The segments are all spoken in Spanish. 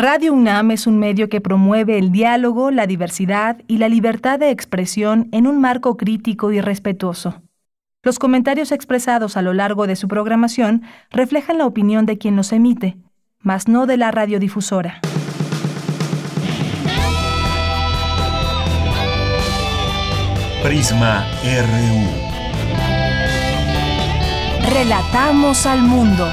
Radio UNAM es un medio que promueve el diálogo, la diversidad y la libertad de expresión en un marco crítico y respetuoso. Los comentarios expresados a lo largo de su programación reflejan la opinión de quien los emite, mas no de la radiodifusora. Prisma RU. Relatamos al mundo.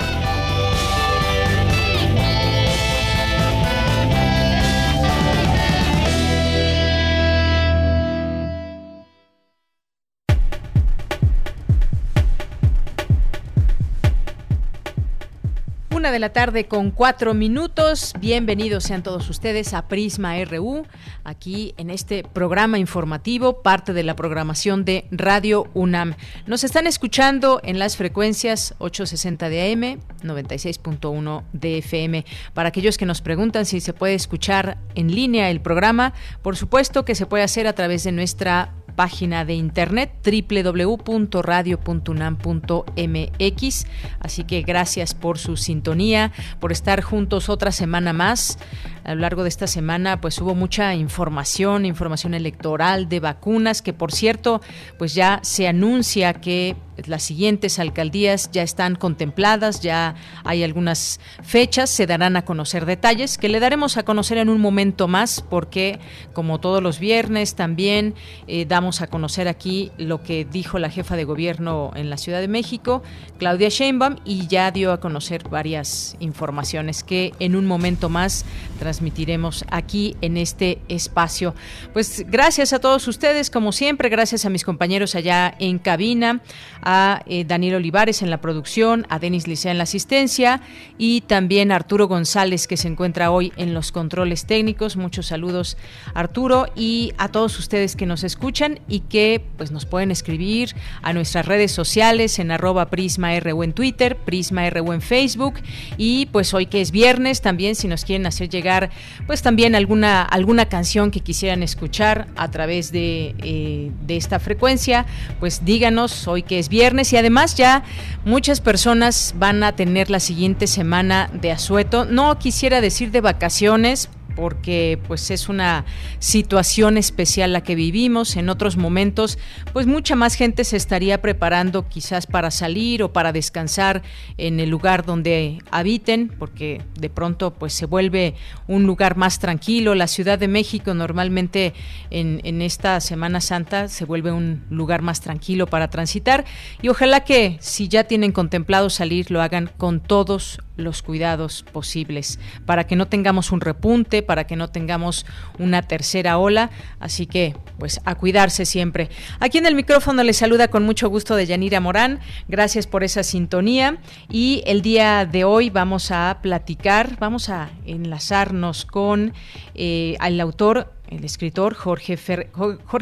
De la tarde con cuatro minutos. Bienvenidos sean todos ustedes a Prisma RU, aquí en este programa informativo, parte de la programación de Radio UNAM. Nos están escuchando en las frecuencias 860 de AM, 96.1 de FM. Para aquellos que nos preguntan si se puede escuchar en línea el programa, por supuesto que se puede hacer a través de nuestra página de internet www.radio.unam.mx. Así que gracias por su sintonía, por estar juntos otra semana más. A lo largo de esta semana pues hubo mucha información, información electoral de vacunas que por cierto pues ya se anuncia que las siguientes alcaldías ya están contempladas, ya hay algunas fechas, se darán a conocer detalles que le daremos a conocer en un momento más porque como todos los viernes también eh, damos a conocer aquí lo que dijo la jefa de gobierno en la Ciudad de México, Claudia Sheinbaum, y ya dio a conocer varias informaciones que en un momento más transmitiremos aquí en este espacio. Pues gracias a todos ustedes, como siempre, gracias a mis compañeros allá en cabina, a eh, Daniel Olivares en la producción, a Denis Licea en la asistencia y también a Arturo González que se encuentra hoy en los controles técnicos. Muchos saludos Arturo y a todos ustedes que nos escuchan y que pues nos pueden escribir a nuestras redes sociales en arroba Prisma RU en Twitter, Prisma RU en Facebook y pues hoy que es viernes también si nos quieren hacer llegar pues también alguna, alguna canción que quisieran escuchar a través de, eh, de esta frecuencia, pues díganos hoy que es viernes viernes y además ya muchas personas van a tener la siguiente semana de asueto. No quisiera decir de vacaciones porque pues es una situación especial la que vivimos. En otros momentos, pues mucha más gente se estaría preparando quizás para salir o para descansar en el lugar donde habiten, porque de pronto pues se vuelve un lugar más tranquilo. La Ciudad de México normalmente en, esta Semana Santa se vuelve un lugar más tranquilo para transitar y ojalá que si ya tienen contemplado salir lo hagan con todos los cuidados posibles para que no tengamos un repunte, para que no tengamos una tercera ola. Así que, pues, a cuidarse siempre. Aquí en el micrófono les saluda con mucho gusto de Yanira Morán. Gracias por esa sintonía. Y el día de hoy vamos a platicar, vamos a enlazarnos con eh, el autor el escritor Jorge,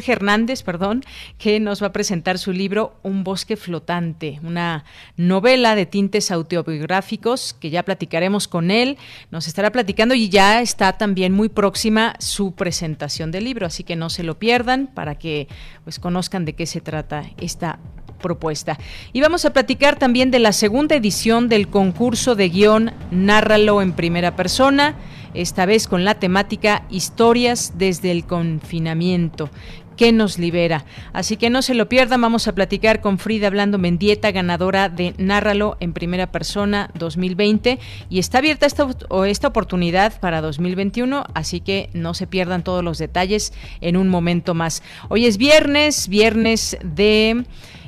Hernández, perdón, que nos va a presentar su libro Un bosque flotante, una novela de tintes autobiográficos que ya platicaremos con él, nos estará platicando y ya está también muy próxima su presentación del libro, así que no se lo pierdan para que pues conozcan de qué se trata esta propuesta. Y vamos a platicar también de la segunda edición del concurso de guion Nárralo en primera persona esta vez con la temática Historias desde el confinamiento que nos libera. Así que no se lo pierdan, vamos a platicar con Frida Blando Mendieta, ganadora de Nárralo en primera persona 2020 y está abierta esta, esta oportunidad para 2021, así que no se pierdan todos los detalles en un momento más. Hoy es viernes, viernes de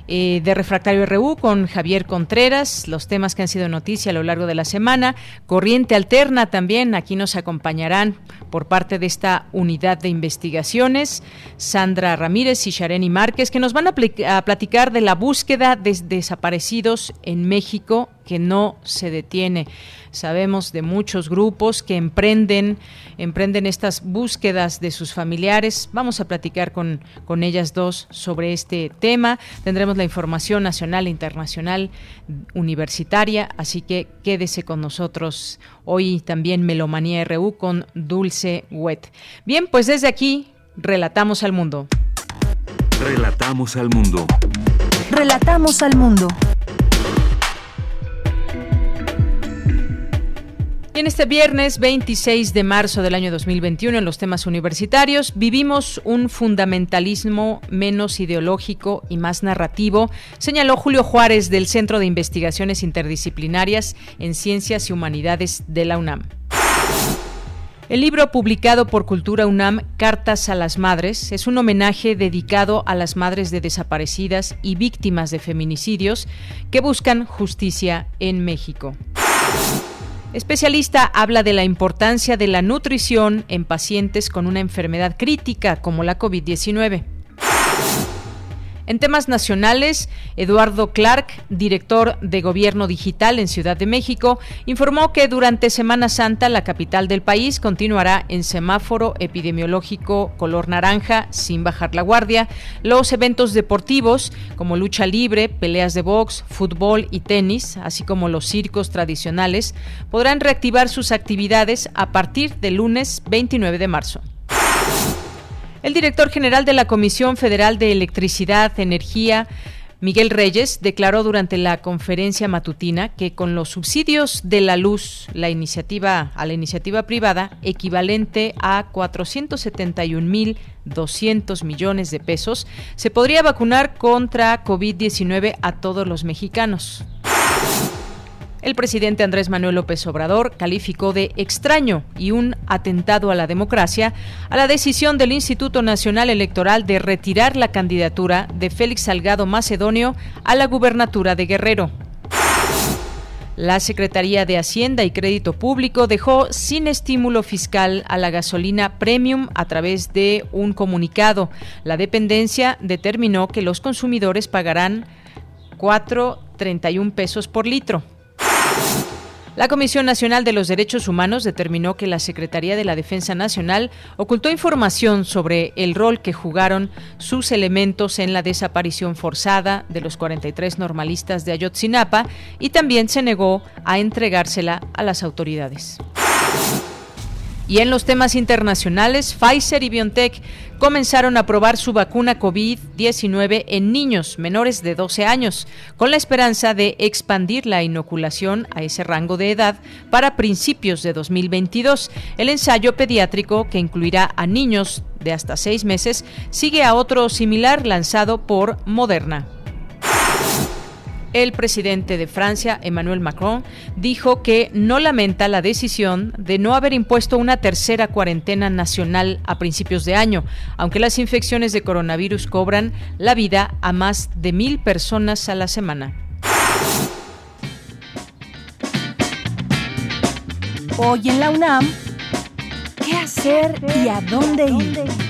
eh, de Refractario RU con Javier Contreras, los temas que han sido noticia a lo largo de la semana. Corriente Alterna también, aquí nos acompañarán por parte de esta unidad de investigaciones, Sandra Ramírez y Shareni Márquez, que nos van a, a platicar de la búsqueda de desaparecidos en México que no se detiene. Sabemos de muchos grupos que emprenden, emprenden estas búsquedas de sus familiares. Vamos a platicar con, con ellas dos sobre este tema. Tendremos la información nacional e internacional universitaria, así que quédese con nosotros. Hoy también Melomanía RU con Dulce Wet. Bien, pues desde aquí relatamos al mundo. Relatamos al mundo. Relatamos al mundo. Y en este viernes 26 de marzo del año 2021, en los temas universitarios, vivimos un fundamentalismo menos ideológico y más narrativo, señaló Julio Juárez del Centro de Investigaciones Interdisciplinarias en Ciencias y Humanidades de la UNAM. El libro publicado por Cultura UNAM, Cartas a las Madres, es un homenaje dedicado a las madres de desaparecidas y víctimas de feminicidios que buscan justicia en México. Especialista habla de la importancia de la nutrición en pacientes con una enfermedad crítica como la COVID-19. En temas nacionales, Eduardo Clark, director de Gobierno Digital en Ciudad de México, informó que durante Semana Santa la capital del país continuará en semáforo epidemiológico color naranja sin bajar la guardia. Los eventos deportivos como lucha libre, peleas de box, fútbol y tenis, así como los circos tradicionales, podrán reactivar sus actividades a partir del lunes 29 de marzo. El director general de la Comisión Federal de Electricidad, Energía, Miguel Reyes declaró durante la conferencia matutina que con los subsidios de la luz, la iniciativa a la iniciativa privada equivalente a 471.200 millones de pesos, se podría vacunar contra COVID-19 a todos los mexicanos. El presidente Andrés Manuel López Obrador calificó de extraño y un atentado a la democracia a la decisión del Instituto Nacional Electoral de retirar la candidatura de Félix Salgado Macedonio a la gubernatura de Guerrero. La Secretaría de Hacienda y Crédito Público dejó sin estímulo fiscal a la gasolina premium a través de un comunicado. La dependencia determinó que los consumidores pagarán 4.31 pesos por litro. La Comisión Nacional de los Derechos Humanos determinó que la Secretaría de la Defensa Nacional ocultó información sobre el rol que jugaron sus elementos en la desaparición forzada de los 43 normalistas de Ayotzinapa y también se negó a entregársela a las autoridades. Y en los temas internacionales, Pfizer y BioNTech comenzaron a probar su vacuna COVID-19 en niños menores de 12 años, con la esperanza de expandir la inoculación a ese rango de edad para principios de 2022. El ensayo pediátrico, que incluirá a niños de hasta seis meses, sigue a otro similar lanzado por Moderna. El presidente de Francia, Emmanuel Macron, dijo que no lamenta la decisión de no haber impuesto una tercera cuarentena nacional a principios de año, aunque las infecciones de coronavirus cobran la vida a más de mil personas a la semana. Hoy en la UNAM, ¿qué hacer y a dónde ir?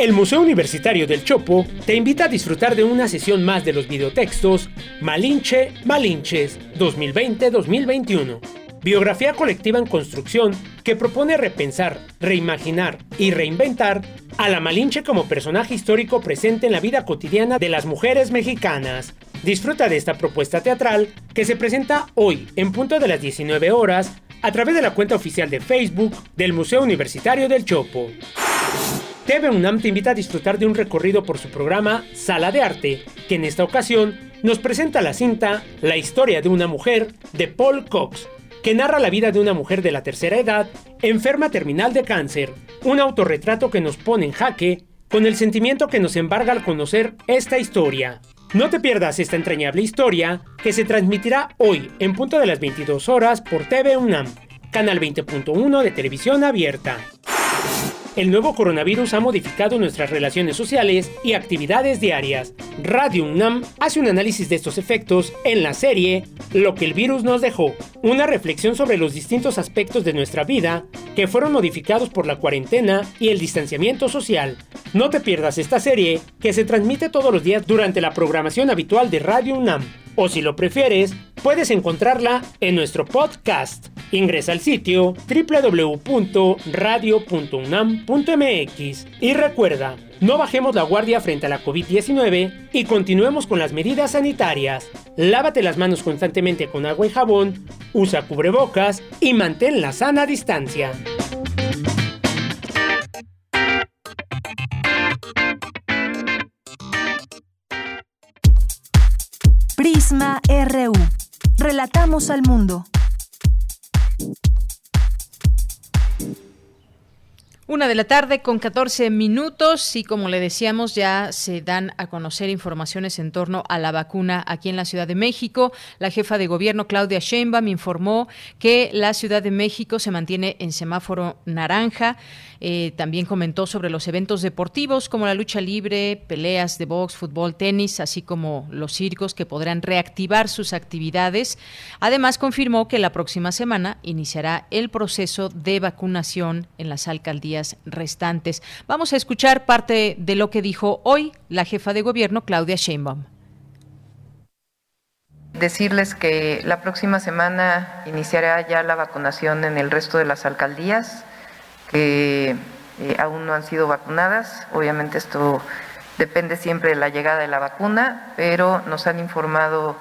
El Museo Universitario del Chopo te invita a disfrutar de una sesión más de los videotextos Malinche Malinches 2020-2021. Biografía colectiva en construcción que propone repensar, reimaginar y reinventar a la Malinche como personaje histórico presente en la vida cotidiana de las mujeres mexicanas. Disfruta de esta propuesta teatral que se presenta hoy en punto de las 19 horas a través de la cuenta oficial de Facebook del Museo Universitario del Chopo. TV UNAM te invita a disfrutar de un recorrido por su programa Sala de Arte, que en esta ocasión nos presenta la cinta La historia de una mujer de Paul Cox, que narra la vida de una mujer de la tercera edad, enferma terminal de cáncer, un autorretrato que nos pone en jaque con el sentimiento que nos embarga al conocer esta historia. No te pierdas esta entrañable historia que se transmitirá hoy en punto de las 22 horas por TV UNAM, canal 20.1 de televisión abierta. El nuevo coronavirus ha modificado nuestras relaciones sociales y actividades diarias. Radio UNAM hace un análisis de estos efectos en la serie Lo que el virus nos dejó, una reflexión sobre los distintos aspectos de nuestra vida que fueron modificados por la cuarentena y el distanciamiento social. No te pierdas esta serie que se transmite todos los días durante la programación habitual de Radio UNAM o si lo prefieres, puedes encontrarla en nuestro podcast. Ingresa al sitio www.radio.unam.mx y recuerda, no bajemos la guardia frente a la COVID-19 y continuemos con las medidas sanitarias. Lávate las manos constantemente con agua y jabón, usa cubrebocas y mantén la sana distancia. Prisma RU. Relatamos al mundo. Una de la tarde con 14 minutos y como le decíamos ya se dan a conocer informaciones en torno a la vacuna aquí en la Ciudad de México. La jefa de gobierno Claudia Sheinbaum informó que la Ciudad de México se mantiene en semáforo naranja. Eh, también comentó sobre los eventos deportivos como la lucha libre, peleas de box, fútbol, tenis, así como los circos que podrán reactivar sus actividades. Además confirmó que la próxima semana iniciará el proceso de vacunación en las alcaldías restantes. Vamos a escuchar parte de lo que dijo hoy la jefa de gobierno, Claudia Sheinbaum. Decirles que la próxima semana iniciará ya la vacunación en el resto de las alcaldías que eh, aún no han sido vacunadas. Obviamente esto depende siempre de la llegada de la vacuna, pero nos han informado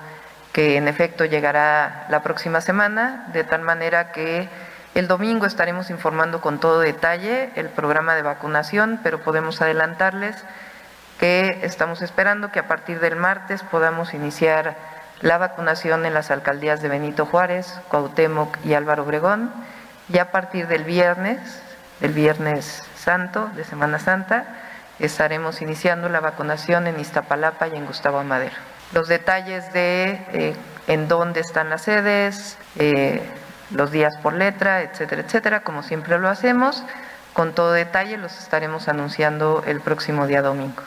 que en efecto llegará la próxima semana, de tal manera que el domingo estaremos informando con todo detalle el programa de vacunación, pero podemos adelantarles que estamos esperando que a partir del martes podamos iniciar la vacunación en las alcaldías de Benito Juárez, Cuauhtémoc y Álvaro Obregón. Y a partir del viernes, el viernes santo de Semana Santa, estaremos iniciando la vacunación en Iztapalapa y en Gustavo Amadero. Los detalles de eh, en dónde están las sedes, eh, los días por letra, etcétera, etcétera, como siempre lo hacemos. Con todo detalle los estaremos anunciando el próximo día domingo.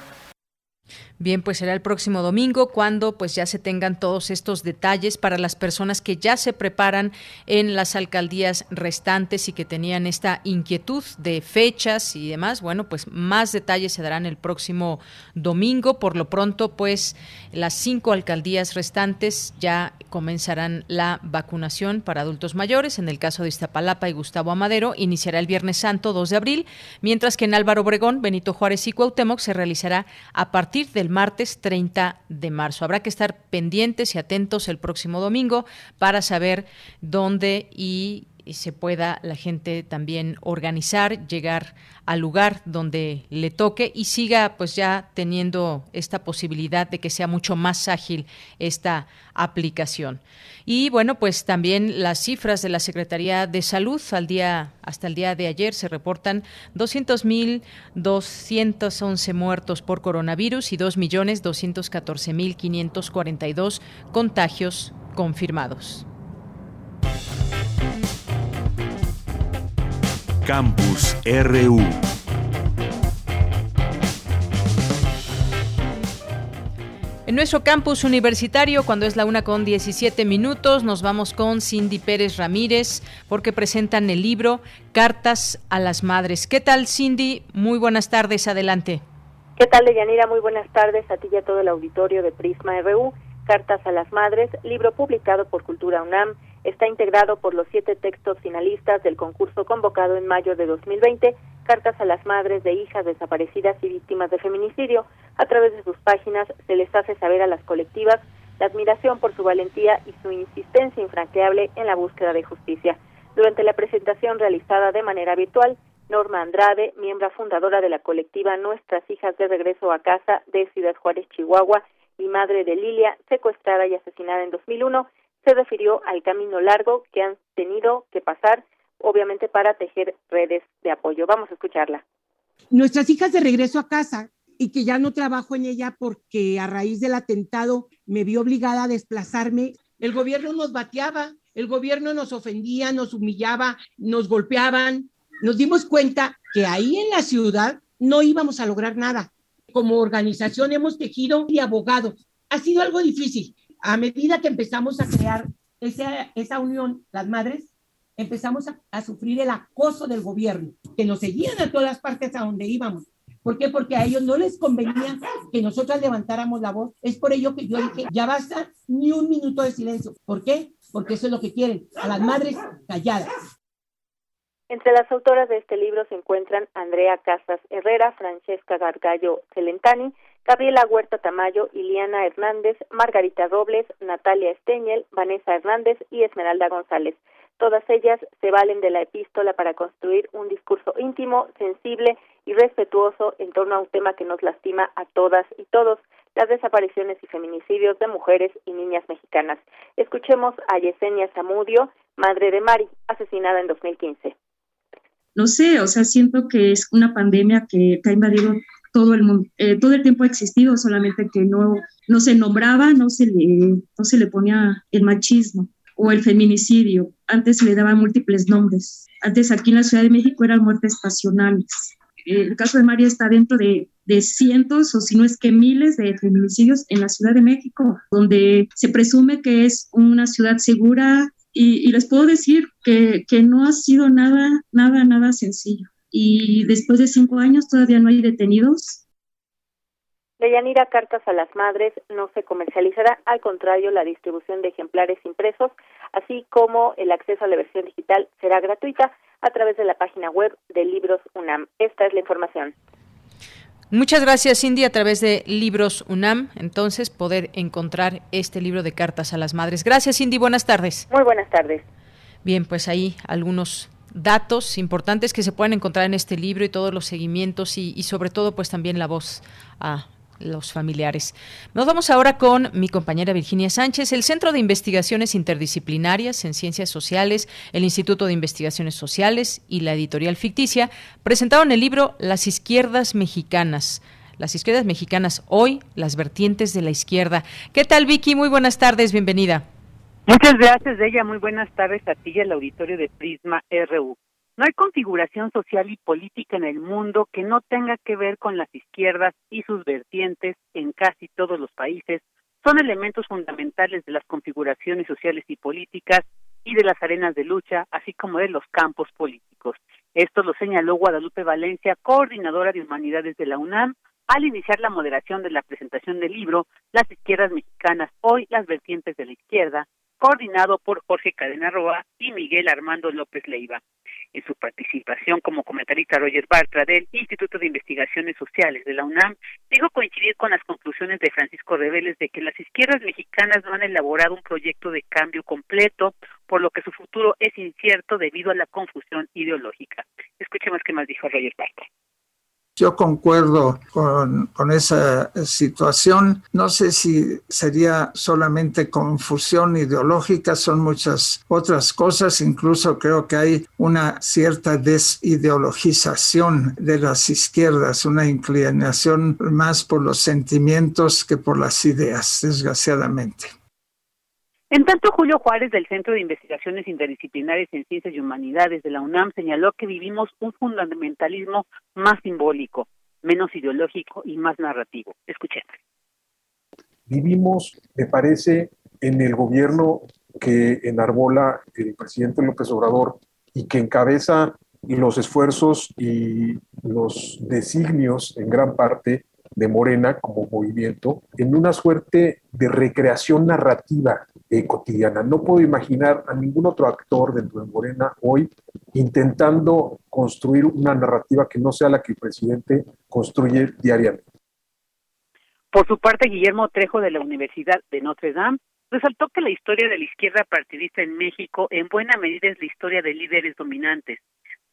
Bien, pues será el próximo domingo cuando pues ya se tengan todos estos detalles para las personas que ya se preparan en las alcaldías restantes y que tenían esta inquietud de fechas y demás. Bueno, pues más detalles se darán el próximo domingo. Por lo pronto, pues las cinco alcaldías restantes ya comenzarán la vacunación para adultos mayores. En el caso de Iztapalapa y Gustavo Amadero, iniciará el Viernes Santo 2 de abril, mientras que en Álvaro Obregón, Benito Juárez y Cuauhtémoc se realizará a partir del martes 30 de marzo. Habrá que estar pendientes y atentos el próximo domingo para saber dónde y se pueda la gente también organizar, llegar al lugar donde le toque y siga pues ya teniendo esta posibilidad de que sea mucho más ágil esta aplicación. Y bueno, pues también las cifras de la Secretaría de Salud al día hasta el día de ayer se reportan 200.211 muertos por coronavirus y 2.214.542 contagios confirmados. Campus RU. En nuestro campus universitario, cuando es la una con 17 minutos, nos vamos con Cindy Pérez Ramírez porque presentan el libro Cartas a las Madres. ¿Qué tal, Cindy? Muy buenas tardes, adelante. ¿Qué tal, Deyanira? Muy buenas tardes a ti y a todo el auditorio de Prisma RU. Cartas a las Madres, libro publicado por Cultura UNAM Está integrado por los siete textos finalistas del concurso convocado en mayo de 2020, Cartas a las Madres de Hijas Desaparecidas y Víctimas de Feminicidio. A través de sus páginas se les hace saber a las colectivas la admiración por su valentía y su insistencia infranqueable en la búsqueda de justicia. Durante la presentación realizada de manera virtual, Norma Andrade, miembro fundadora de la colectiva Nuestras Hijas de Regreso a Casa de Ciudad Juárez, Chihuahua, y madre de Lilia, secuestrada y asesinada en 2001, se refirió al camino largo que han tenido que pasar, obviamente, para tejer redes de apoyo. Vamos a escucharla. Nuestras hijas de regreso a casa y que ya no trabajo en ella porque a raíz del atentado me vi obligada a desplazarme. El gobierno nos bateaba, el gobierno nos ofendía, nos humillaba, nos golpeaban. Nos dimos cuenta que ahí en la ciudad no íbamos a lograr nada. Como organización hemos tejido y abogados. Ha sido algo difícil, a medida que empezamos a crear esa, esa unión, las madres, empezamos a, sufrir el acoso del gobierno, que nos seguían a todas partes a donde íbamos. ¿Por qué? Porque a ellos no les convenía que nosotras levantáramos la voz. Es por ello que yo dije, ya basta ni un minuto de silencio. ¿Por qué? Porque eso es lo que quieren, a las madres calladas. Entre las autoras de este libro se encuentran Andrea Casas Herrera, Francesca Gargallo Celentani, Gabriela Huerta Tamayo, Iliana Hernández, Margarita Robles, Natalia Esteñel, Vanessa Hernández y Esmeralda González. Todas ellas se valen de la epístola para construir un discurso íntimo, sensible y respetuoso en torno a un tema que nos lastima a todas y todos, las desapariciones y feminicidios de mujeres y niñas mexicanas. Escuchemos a Yesenia Zamudio, madre de Mari, asesinada en 2015. No sé, o sea, siento que es una pandemia que, ha invadido todo el mundo, eh, todo el tiempo ha existido, solamente que no, no se nombraba, no se, le, no se le ponía el machismo o el feminicidio. Antes se le daban múltiples nombres. Antes aquí en la Ciudad de México eran muertes pasionales. El caso de María está dentro de, de cientos o si no es que miles de feminicidios en la Ciudad de México, donde se presume que es una ciudad segura, y, les puedo decir que, que, no ha sido nada, nada, nada sencillo. Y después de cinco años todavía no hay detenidos. Deyanira Cartas a las Madres no se comercializará, al contrario, la distribución de ejemplares impresos, así como el acceso a la versión digital, será gratuita a través de la página web de Libros UNAM. Esta es la información. Muchas gracias, Cindy. A través de Libros UNAM, entonces, poder encontrar este libro de cartas a las madres. Gracias, Cindy. Buenas tardes. Muy buenas tardes. Bien, pues ahí algunos datos importantes que se pueden encontrar en este libro y todos los seguimientos y, y sobre todo, pues también la voz a los familiares. Nos vamos ahora con mi compañera Virginia Sánchez. El Centro de Investigaciones Interdisciplinarias en Ciencias Sociales, el Instituto de Investigaciones Sociales y la editorial ficticia presentaron el libro Las izquierdas mexicanas. Las izquierdas mexicanas hoy, las vertientes de la izquierda. ¿Qué tal, Vicky? Muy buenas tardes, bienvenida. Muchas gracias, ella. Muy buenas tardes a ti y al auditorio de Prisma RU. No hay configuración social y política en el mundo que no tenga que ver con las izquierdas y sus vertientes en casi todos los países. Son elementos fundamentales de las configuraciones sociales y políticas y de las arenas de lucha, así como de los campos políticos. Esto lo señaló Guadalupe Valencia, coordinadora de humanidades de la UNAM, al iniciar la moderación de la presentación del libro Las izquierdas mexicanas, hoy las vertientes de la izquierda, coordinado por Jorge Cadena Roa y Miguel Armando López Leiva. En su participación como comentarista Roger Bartra del Instituto de Investigaciones Sociales de la UNAM, dijo coincidir con las conclusiones de Francisco Reveles de que las izquierdas mexicanas no han elaborado un proyecto de cambio completo, por lo que su futuro es incierto debido a la confusión ideológica. Escuchemos qué más dijo Roger Bartra. Yo concuerdo con, esa situación. No sé si sería solamente confusión ideológica, son muchas otras cosas. Incluso creo que hay una cierta desideologización de las izquierdas, una inclinación más por los sentimientos que por las ideas, desgraciadamente. En tanto, Julio Juárez del Centro de Investigaciones Interdisciplinares en Ciencias y Humanidades de la UNAM señaló que vivimos un fundamentalismo más simbólico, menos ideológico y más narrativo. Escuchemos. Vivimos, me parece, en el gobierno que enarbola el presidente López Obrador y que encabeza los esfuerzos y los designios en gran parte de Morena como movimiento en una suerte de recreación narrativa eh, cotidiana. No puedo imaginar a ningún otro actor dentro de Morena hoy intentando construir una narrativa que no sea la que el presidente construye diariamente. Por su parte, Guillermo Trejo de la Universidad de Notre Dame resaltó que la historia de la izquierda partidista en México en buena medida es la historia de líderes dominantes,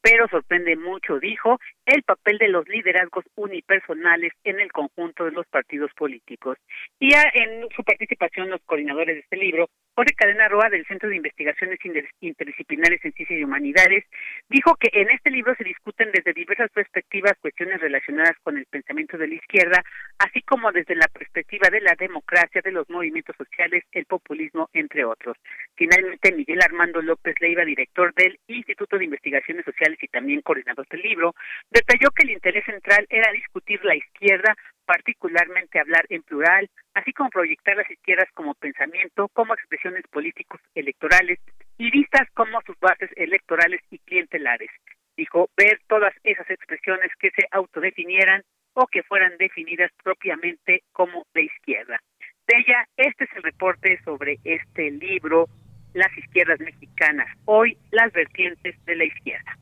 pero sorprende mucho, dijo, el papel de los liderazgos unipersonales en el conjunto de los partidos políticos. Y ya en su participación, los coordinadores de este libro, Jorge Cadena Roa, del Centro de Investigaciones Interdisciplinares en Ciencias y Humanidades, dijo que en este libro se discuten desde diversas perspectivas cuestiones relacionadas con el pensamiento de la izquierda, así como desde la perspectiva de la democracia, de los movimientos sociales, el populismo, entre otros. Finalmente, Miguel Armando López Leiva, director del Instituto de Investigaciones Sociales y también coordinador del libro, detalló que el interés central era discutir la izquierda, particularmente hablar en plural, así como proyectar las izquierdas como pensamiento, como expresiones políticos electorales y vistas como sus bases electorales y clientelares. Dijo ver todas esas expresiones que se autodefinieran o que fueran definidas propiamente como de izquierda. De ella, este es el reporte sobre este libro, Las izquierdas mexicanas, hoy las vertientes de la izquierda.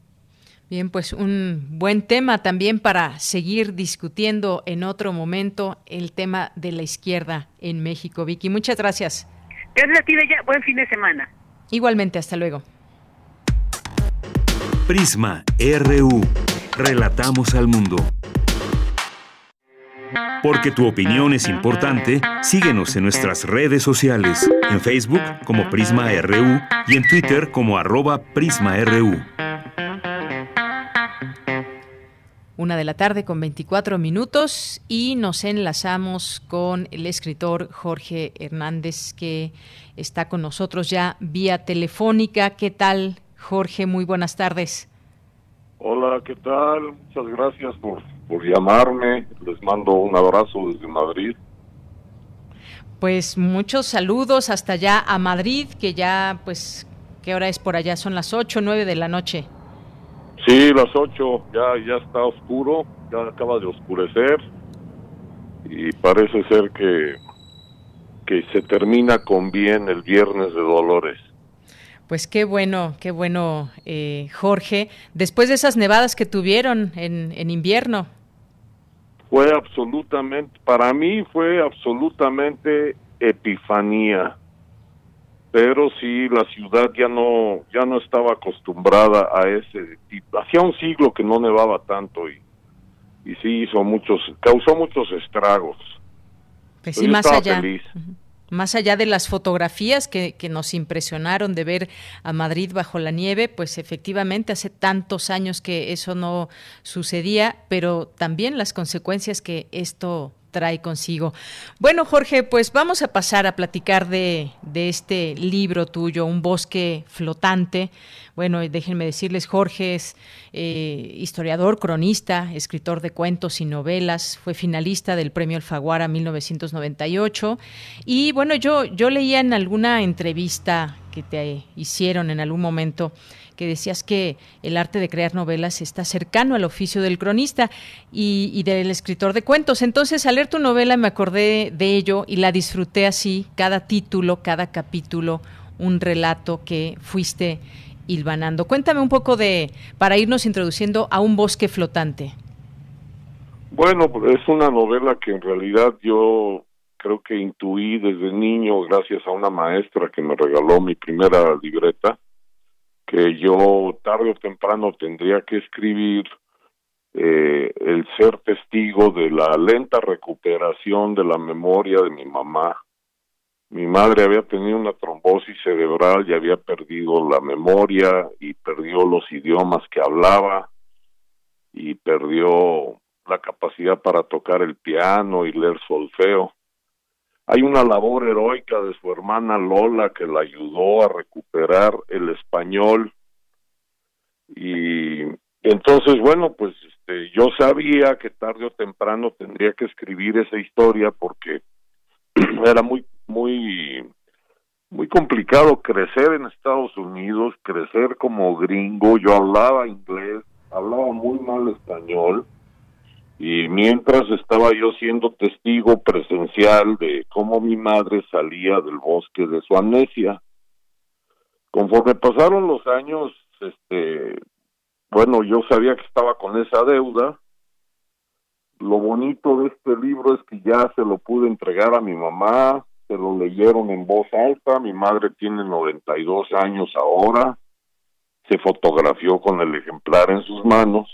Bien, pues un buen tema también para seguir discutiendo en otro momento el tema de la izquierda en México. Vicky, muchas gracias. Gracias a ti, Bella. Buen fin de semana. Igualmente, hasta luego. Prisma RU. Relatamos al mundo. Porque tu opinión es importante, síguenos en nuestras redes sociales, en Facebook como Prisma RU y en Twitter como arroba PrismaRU. Una de la tarde con 24 minutos y nos enlazamos con el escritor Jorge Hernández que está con nosotros ya vía telefónica. ¿Qué tal, Jorge? Muy buenas tardes. Hola, ¿qué tal? Muchas gracias por, por llamarme. Les mando un abrazo desde Madrid. Pues muchos saludos hasta allá a Madrid, que ya, pues, ¿qué hora es por allá? Son las 8 o 9 de la noche. Sí, las 8, ya, ya está oscuro, ya acaba de oscurecer y parece ser que, que se termina con bien el viernes de Dolores. Pues qué bueno, qué bueno, eh, Jorge. Después de esas nevadas que tuvieron en, en invierno. Fue absolutamente, para mí fue absolutamente epifanía. Pero sí, la ciudad ya no, ya no estaba acostumbrada a ese tipo. Hacía un siglo que no nevaba tanto y, y sí hizo muchos, causó muchos estragos. Pues sí, más allá. Más allá de las fotografías que, que, nos impresionaron de ver a Madrid bajo la nieve, pues efectivamente hace tantos años que eso no sucedía, pero también las consecuencias que esto trae consigo. Bueno, Jorge, pues vamos a pasar a platicar de, de este libro tuyo, Un bosque flotante. Bueno, déjenme decirles, Jorge es eh, historiador, cronista, escritor de cuentos y novelas, fue finalista del Premio Alfaguara 1998 y bueno, yo, yo leía en alguna entrevista que te hicieron en algún momento que decías que el arte de crear novelas está cercano al oficio del cronista y, del escritor de cuentos. Entonces, al leer tu novela me acordé de ello y la disfruté así, cada título, cada capítulo, un relato que fuiste hilvanando. Cuéntame un poco de, para irnos introduciendo a un bosque flotante. Bueno, es una novela que en realidad yo creo que intuí desde niño gracias a una maestra que me regaló mi primera libreta que yo tarde o temprano tendría que escribir eh, el ser testigo de la lenta recuperación de la memoria de mi mamá. Mi madre había tenido una trombosis cerebral y había perdido la memoria y perdió los idiomas que hablaba y perdió la capacidad para tocar el piano y leer solfeo. Hay una labor heroica de su hermana Lola que la ayudó a recuperar el español. Y entonces bueno pues este yo sabía que tarde o temprano tendría que escribir esa historia porque era muy muy muy complicado crecer en Estados Unidos, crecer como gringo, yo hablaba inglés, hablaba muy mal español y mientras estaba yo siendo testigo presencial de cómo mi madre salía del bosque de su amnesia. Conforme pasaron los años, este, bueno, yo sabía que estaba con esa deuda. Lo bonito de este libro es que ya se lo pude entregar a mi mamá, se lo leyeron en voz alta, mi madre tiene 92 años ahora, se fotografió con el ejemplar en sus manos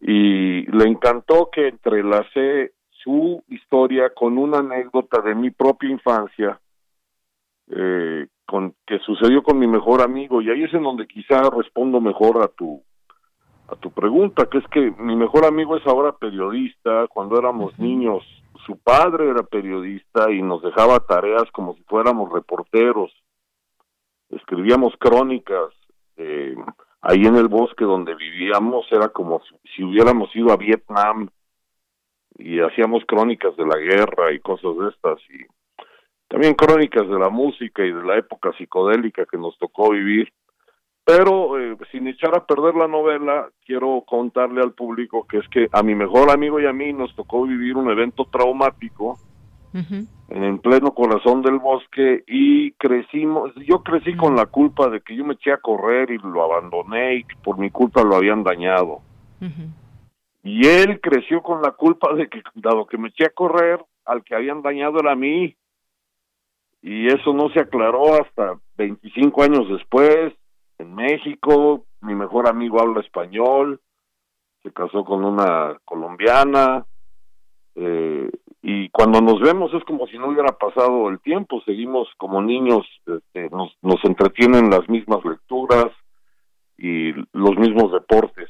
y le encantó que entrelacé su historia con una anécdota de mi propia infancia eh, con que sucedió con mi mejor amigo y ahí es en donde quizá respondo mejor a tu a tu pregunta que es que mi mejor amigo es ahora periodista cuando éramos niños su padre era periodista y nos dejaba tareas como si fuéramos reporteros escribíamos crónicas eh, ahí en el bosque donde vivíamos era como si, hubiéramos ido a Vietnam y hacíamos crónicas de la guerra y cosas de estas y también crónicas de la música y de la época psicodélica que nos tocó vivir. Pero eh, sin echar a perder la novela, quiero contarle al público que es que a mi mejor amigo y a mí nos tocó vivir un evento traumático en pleno corazón del bosque y crecimos, yo crecí con la culpa de que yo me eché a correr y lo abandoné y que por mi culpa lo habían dañado. Y él creció con la culpa de que dado que me eché a correr, al que habían dañado era a mí. Y eso no se aclaró hasta 25 años después, en México, mi mejor amigo habla español, se casó con una colombiana, Eh, y cuando nos vemos es como si no hubiera pasado el tiempo, seguimos como niños, este, nos, nos entretienen las mismas lecturas y los mismos deportes.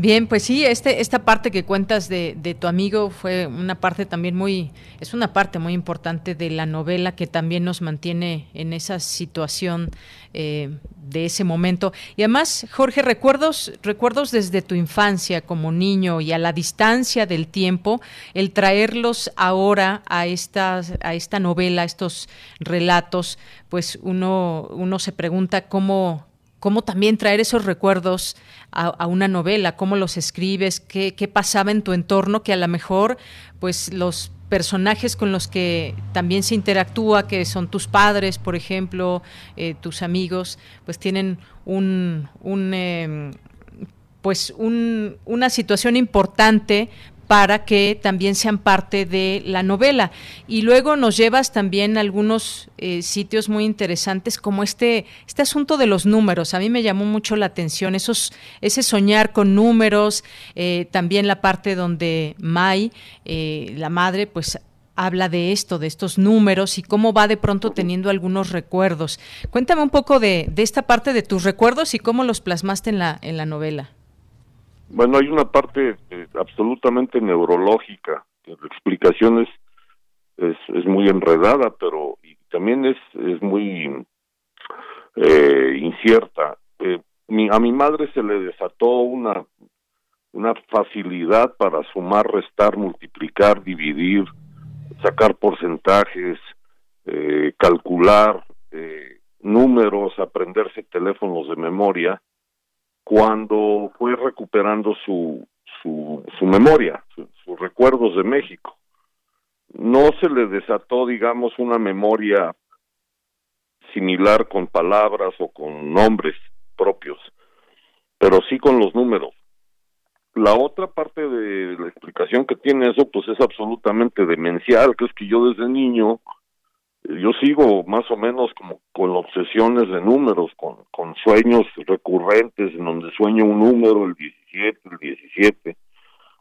Bien, pues sí, este, esta parte que cuentas de, tu amigo fue una parte también muy, es una parte muy importante de la novela que también nos mantiene en esa situación eh, de ese momento. Y además, Jorge, recuerdos, recuerdos desde tu infancia como niño y a la distancia del tiempo, el traerlos ahora a esta, a esta novela, a estos relatos, pues uno, uno se pregunta cómo, cómo también traer esos recuerdos a, una novela, cómo los escribes, qué, qué, pasaba en tu entorno, que a lo mejor, pues los personajes con los que también se interactúa, que son tus padres, por ejemplo, eh, tus amigos, pues tienen un, un eh, pues un, una situación importante para que también sean parte de la novela. Y luego nos llevas también a algunos eh, sitios muy interesantes como este, este asunto de los números. A mí me llamó mucho la atención esos, ese soñar con números, eh, también la parte donde Mai, eh, la madre, pues habla de esto, de estos números y cómo va de pronto teniendo algunos recuerdos. Cuéntame un poco de, de esta parte de tus recuerdos y cómo los plasmaste en la, en la novela. Bueno, hay una parte eh, absolutamente neurológica, la explicación es, es, muy enredada, pero y también es, es muy eh, incierta. Eh, a mi madre se le desató una, una facilidad para sumar, restar, multiplicar, dividir, sacar porcentajes, calcular números, aprenderse teléfonos de memoria cuando fue recuperando su, su, su memoria, sus recuerdos de México. No se le desató, digamos, una memoria similar con palabras o con nombres propios, pero sí con los números. La otra parte de la explicación que tiene eso, pues es absolutamente demencial, que es que yo desde niño yo sigo más o menos como con obsesiones de números, con, con sueños recurrentes en donde sueño un número, el 17, el 17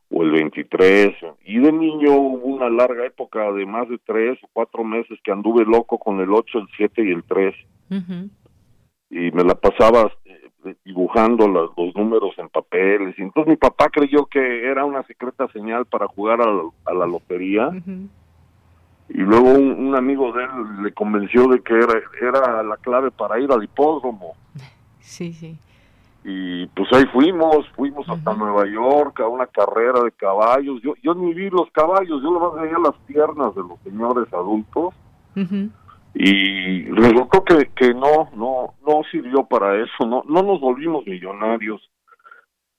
o el 23. Y de niño hubo una larga época de más de tres o cuatro meses que anduve loco con el 8, el 7 y el 3. Y me la pasaba eh, dibujando los, números en papeles. Y entonces mi papá creyó que era una secreta señal para jugar a, la lotería y luego un, amigo de él le convenció de que era, era la clave para ir al hipódromo. Sí, sí. Y pues ahí fuimos, fuimos hasta Nueva York a una carrera de caballos. Yo, yo ni vi los caballos, yo más veía las piernas de los señores adultos. Y resultó que, que no, no, no sirvió para eso, no, no nos volvimos millonarios.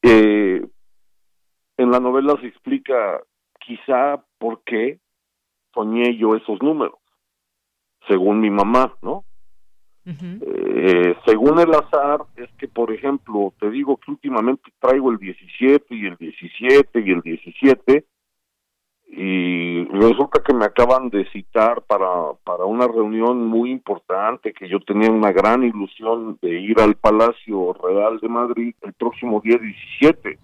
Eh, en la novela se explica quizá por qué, soñé yo esos números, según mi mamá, ¿no? eh, según el azar, es que, por ejemplo, te digo que últimamente traigo el 17 y el 17 y el 17, y resulta que me acaban de citar para, para una reunión muy importante, que yo tenía una gran ilusión de ir al Palacio Real de Madrid el próximo día 17.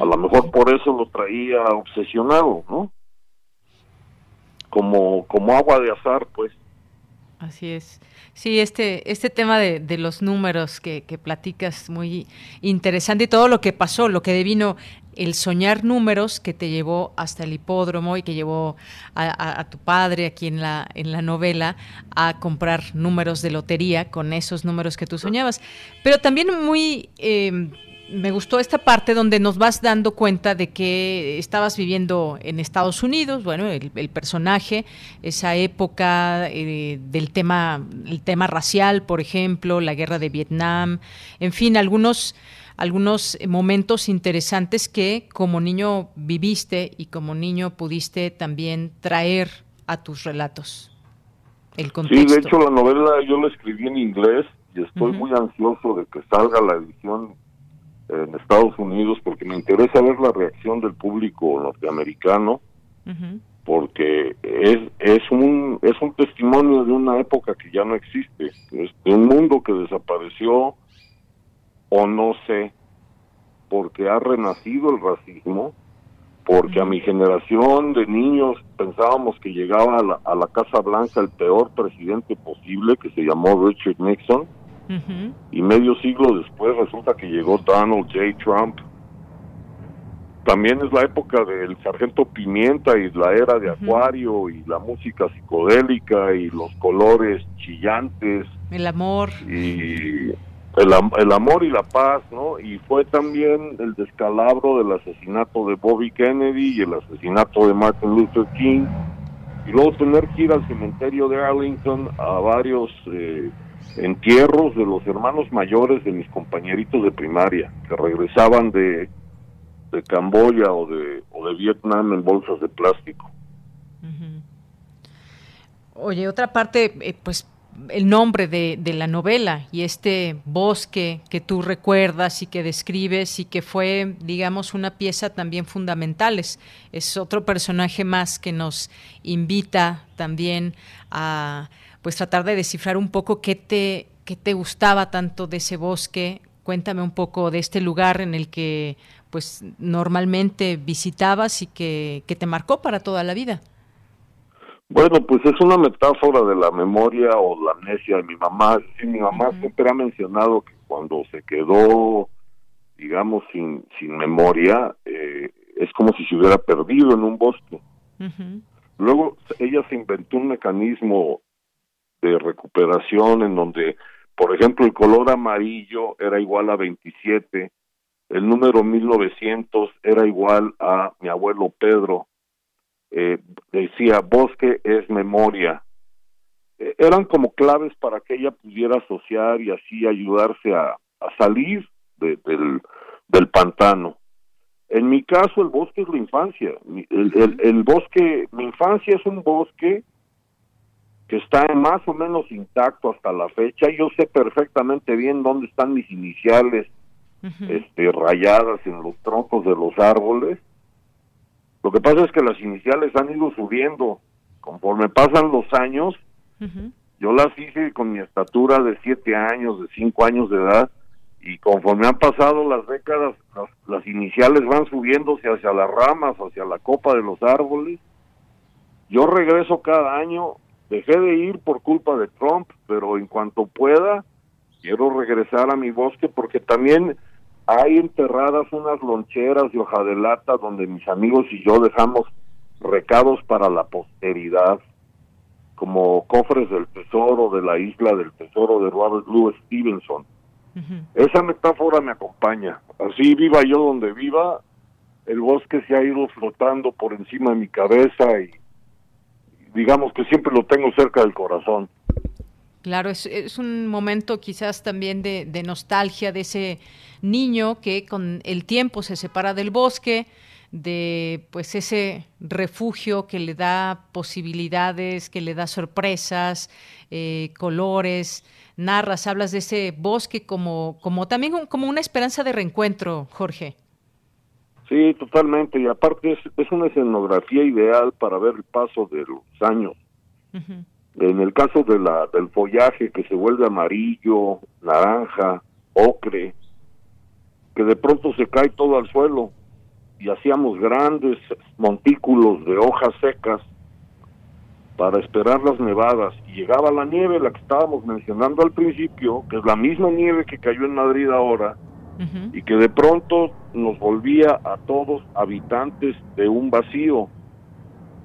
A lo mejor por eso lo traía obsesionado, ¿no? Como, como agua de azar, pues. Así es. Sí, este, este tema de, de los números que, que, platicas muy interesante y todo lo que pasó, lo que devino el soñar números que te llevó hasta el hipódromo y que llevó a, tu padre aquí en la, en la novela a comprar números de lotería con esos números que tú soñabas. Pero también muy... Eh, me gustó esta parte donde nos vas dando cuenta de que estabas viviendo en Estados Unidos, bueno, el, personaje, esa época eh, del tema, el tema racial, por ejemplo, la guerra de Vietnam, en fin, algunos algunos momentos interesantes que como niño viviste y como niño pudiste también traer a tus relatos. El contexto. Sí, de hecho la novela yo la escribí en inglés y estoy muy ansioso de que salga la edición en Estados Unidos porque me interesa ver la reacción del público norteamericano porque es es un es un testimonio de una época que ya no existe de un mundo que desapareció o no sé porque ha renacido el racismo, porque a mi generación de niños pensábamos que llegaba a la, a la Casa Blanca el peor presidente posible, que se llamó Richard Nixon, y medio siglo después resulta que llegó Donald J. Trump. También es la época del sargento Pimienta y la era de Acuario y la música psicodélica y los colores chillantes. El amor. Y el, el, amor y la paz, ¿no? Y fue también el descalabro del asesinato de Bobby Kennedy y el asesinato de Martin Luther King. Y luego tener que ir al cementerio de Arlington a varios eh, entierros de los hermanos mayores de mis compañeritos de primaria, que regresaban de, de Camboya o de, o de Vietnam en bolsas de plástico. Oye, otra parte, eh, pues el nombre de, la novela y este bosque que tú recuerdas y que describes y que fue, digamos, una pieza también fundamental. Es, es otro personaje más que nos invita también a pues tratar de descifrar un poco qué te, qué te gustaba tanto de ese bosque. Cuéntame un poco de este lugar en el que pues normalmente visitabas y que, que te marcó para toda la vida. Bueno, pues es una metáfora de la memoria o la amnesia de mi mamá. Sí, mi mamá siempre ha mencionado que cuando se quedó, digamos, sin, sin memoria, eh, es como si se hubiera perdido en un bosque. Luego ella se inventó un mecanismo de recuperación en donde, por ejemplo, el color amarillo era igual a 27, el número 1900 era igual a mi abuelo Pedro, eh, decía bosque es memoria. Eh, eran como claves para que ella pudiera asociar y así ayudarse a, a salir del, del pantano. En mi caso, el bosque es la infancia. El, el, el, bosque, mi infancia es un bosque que está más o menos intacto hasta la fecha. Yo sé perfectamente bien dónde están mis iniciales este, rayadas en los troncos de los árboles lo que pasa es que las iniciales han ido subiendo. Conforme pasan los años, yo las hice con mi estatura de siete años, de cinco años de edad, y conforme han pasado las décadas, las, iniciales van subiéndose hacia las ramas, hacia la copa de los árboles. Yo regreso cada año, dejé de ir por culpa de Trump, pero en cuanto pueda, quiero regresar a mi bosque porque también hay enterradas unas loncheras de hoja de lata donde mis amigos y yo dejamos recados para la posteridad, como cofres del tesoro de la isla del tesoro de Robert Louis Stevenson. Esa metáfora me acompaña. Así viva yo donde viva, el bosque se ha ido flotando por encima de mi cabeza y digamos que siempre lo tengo cerca del corazón. Claro, es, es un momento quizás también de, de nostalgia de ese niño que con el tiempo se separa del bosque, de pues ese refugio que le da posibilidades, que le da sorpresas, eh, colores, narras, hablas de ese bosque como, como también como una esperanza de reencuentro, Jorge. Sí, totalmente, y aparte es, es una escenografía ideal para ver el paso de los años. En el caso de la, del follaje que se vuelve amarillo, naranja, ocre, que de pronto se cae todo al suelo y hacíamos grandes montículos de hojas secas para esperar las nevadas. Y llegaba la nieve, la que estábamos mencionando al principio, que es la misma nieve que cayó en Madrid ahora, y que de pronto nos volvía a todos habitantes de un vacío.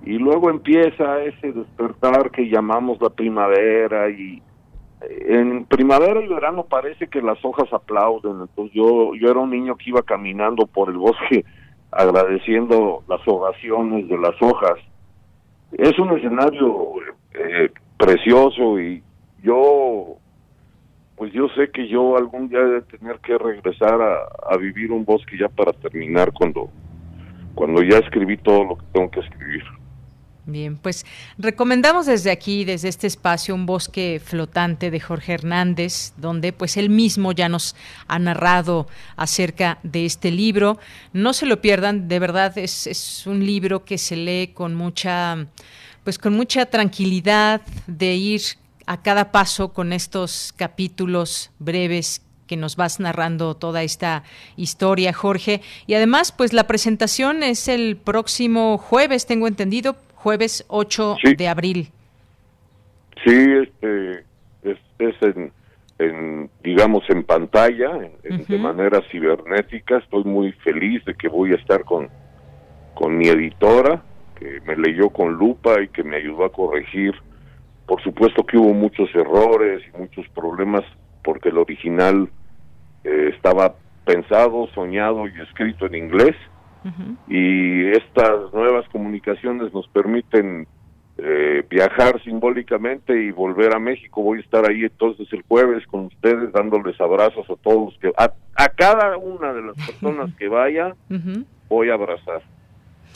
Y luego empieza ese despertar que llamamos la primavera y en primavera y verano parece que las hojas aplauden, entonces yo, yo era un niño que iba caminando por el bosque agradeciendo las oraciones de las hojas. Es un escenario eh, precioso y yo, pues yo sé que yo algún día de tener que regresar a, a vivir un bosque ya para terminar cuando, cuando ya escribí todo lo que tengo que escribir. Bien, pues recomendamos desde aquí, desde este espacio, un bosque flotante de Jorge Hernández, donde pues él mismo ya nos ha narrado acerca de este libro. No se lo pierdan, de verdad es, es un libro que se lee con mucha, pues con mucha tranquilidad de ir a cada paso con estos capítulos breves que nos vas narrando toda esta historia, Jorge. Y además, pues la presentación es el próximo jueves, tengo entendido, jueves 8 de abril. Sí, este es, en, digamos, en pantalla, de manera cibernética. Estoy muy feliz de que voy a estar con, con mi editora, que me leyó con lupa y que me ayudó a corregir. Por supuesto que hubo muchos errores y muchos problemas porque el original eh, estaba pensado, soñado y escrito en inglés. Y estas nuevas comunicaciones nos permiten eh, viajar simbólicamente y volver a México. Voy a estar ahí entonces el jueves con ustedes dándoles abrazos a todos que a, cada una de las personas que vaya voy a abrazar.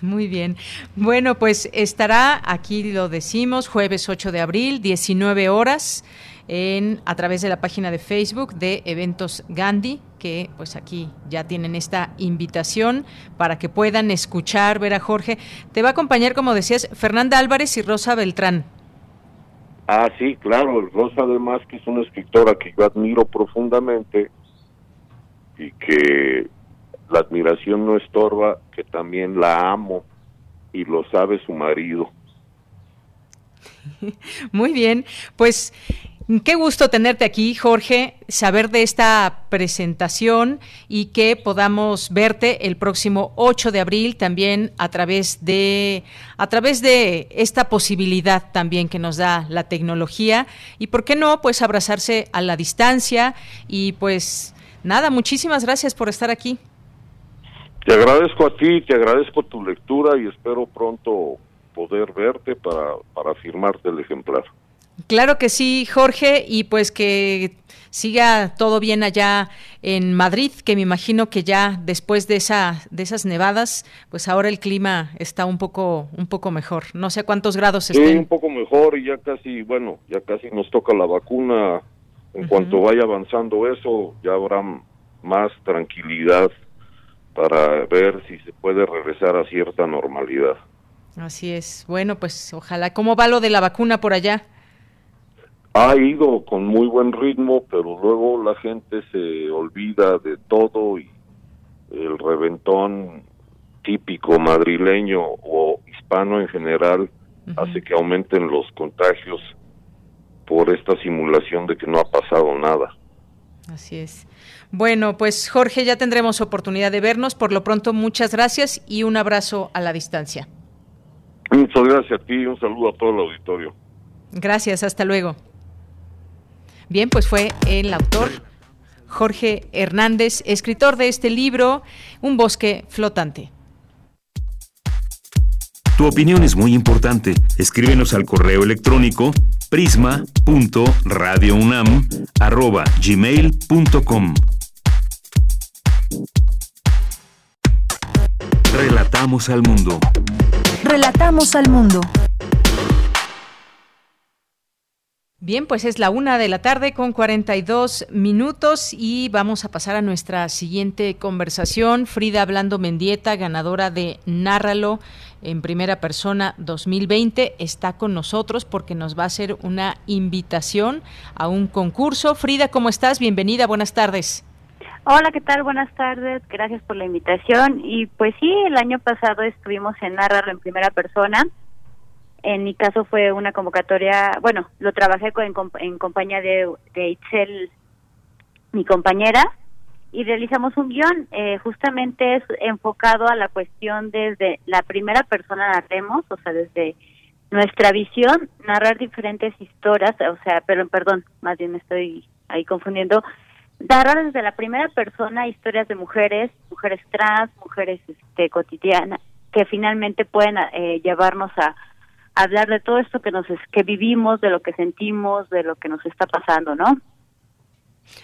Muy bien. Bueno, pues estará, aquí lo decimos, jueves 8 de abril, 19 horas en, a través de la página de Facebook de Eventos Gandhi, que pues aquí ya tienen esta invitación para que puedan escuchar, ver a Jorge. Te va a acompañar, como decías, Fernanda Álvarez y Rosa Beltrán. Ah, sí, claro, Rosa además que es una escritora que yo admiro profundamente y que la admiración no estorba, que también la amo y lo sabe su marido. Muy bien, pues Qué gusto tenerte aquí, Jorge, saber de esta presentación y que podamos verte el próximo 8 de abril también a través de a través de esta posibilidad también que nos da la tecnología y por qué no, pues abrazarse a la distancia y pues nada, muchísimas gracias por estar aquí. Te agradezco a ti, te agradezco tu lectura y espero pronto poder verte para para firmarte el ejemplar. Claro que sí, Jorge, y pues que siga todo bien allá en Madrid, que me imagino que ya después de esa de esas nevadas, pues ahora el clima está un poco un poco mejor. No sé cuántos grados estén. Sí, un poco mejor y ya casi, bueno, ya casi nos toca la vacuna. En cuanto vaya avanzando eso, ya habrá más tranquilidad para ver si se puede regresar a cierta normalidad. Así es. Bueno, pues ojalá. ¿Cómo va lo de la vacuna por allá? ha ido con muy buen ritmo, pero luego la gente se olvida de todo y el reventón típico madrileño o hispano en general hace que aumenten los contagios por esta simulación de que no ha pasado nada. Así es. Bueno, pues Jorge, ya tendremos oportunidad de vernos. Por lo pronto, muchas gracias y un abrazo a la distancia. Muchas gracias a ti y un saludo a todo el auditorio. Gracias, hasta luego. Bien, pues fue el autor Jorge Hernández, escritor de este libro, Un bosque flotante. Tu opinión es muy importante. Escríbenos al correo electrónico prisma.radiounam@gmail.com. Relatamos al mundo. Relatamos al mundo. Bien, pues es la una de la tarde con 42 minutos y vamos a pasar a nuestra siguiente conversación. Frida Hablando Mendieta, ganadora de Nárralo en primera persona 2020, está con nosotros porque nos va a hacer una invitación a un concurso. Frida, ¿cómo estás? Bienvenida, buenas tardes. Hola, ¿qué tal? Buenas tardes, gracias por la invitación. Y pues sí, el año pasado estuvimos en Nárralo en primera persona en mi caso fue una convocatoria, bueno, lo trabajé con, en, compañía de, de Itzel, mi compañera, y realizamos un guion, eh, justamente es enfocado a la cuestión desde la primera persona narremos, o sea, desde nuestra visión, narrar diferentes historias, o sea, pero perdón, más bien me estoy ahí confundiendo, narrar desde la primera persona historias de mujeres, mujeres trans, mujeres este, cotidianas, que finalmente pueden eh, llevarnos a hablar de todo esto que nos que vivimos, de lo que sentimos, de lo que nos está pasando, ¿no?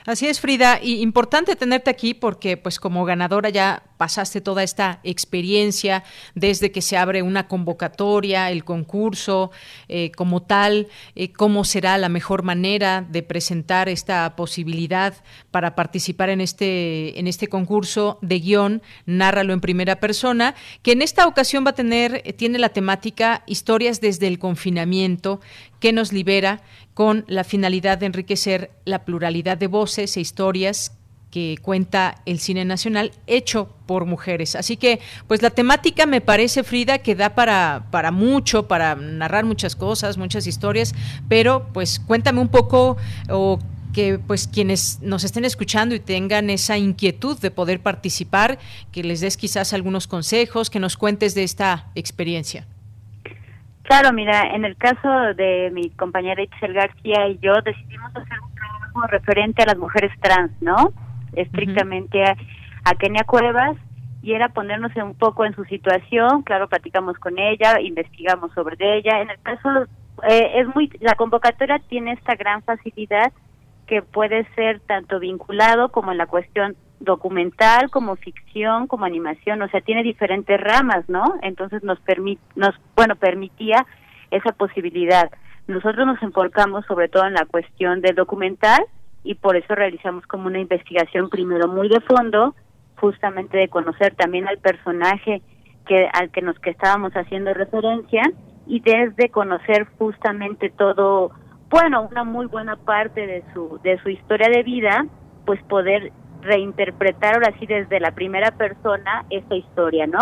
Así es, Frida, y importante tenerte aquí porque pues como ganadora ya pasaste toda esta experiencia desde que se abre una convocatoria, el concurso eh, como tal, eh, cómo será la mejor manera de presentar esta posibilidad para participar en este, en este concurso de guion, Nárralo en primera persona, que en esta ocasión va a tener, tiene la temática Historias desde el confinamiento, que nos libera con la finalidad de enriquecer la pluralidad de voces e historias que cuenta el cine nacional hecho por mujeres. Así que, pues la temática me parece, Frida, que da para, para mucho, para narrar muchas cosas, muchas historias, pero pues cuéntame un poco o que pues quienes nos estén escuchando y tengan esa inquietud de poder participar, que les des quizás algunos consejos, que nos cuentes de esta experiencia. Claro, mira, en el caso de mi compañera Itzel García y yo decidimos hacer un trabajo referente a las mujeres trans, ¿no? Estrictamente a, Kenia Cuevas y era ponernos un poco en su situación, claro, platicamos con ella, investigamos sobre ella. En el caso, eh, es muy, la convocatoria tiene esta gran facilidad que puede ser tanto vinculado como en la cuestión documental, como ficción, como animación, o sea, tiene diferentes ramas, ¿no? Entonces nos permite, nos, bueno, permitía esa posibilidad. Nosotros nos enfocamos sobre todo en la cuestión del documental, y por eso realizamos como una investigación primero muy de fondo, justamente de conocer también al personaje que al que nos que estábamos haciendo referencia y desde conocer justamente todo, bueno, una muy buena parte de su de su historia de vida, pues poder reinterpretar ahora sí desde la primera persona esta historia, ¿no?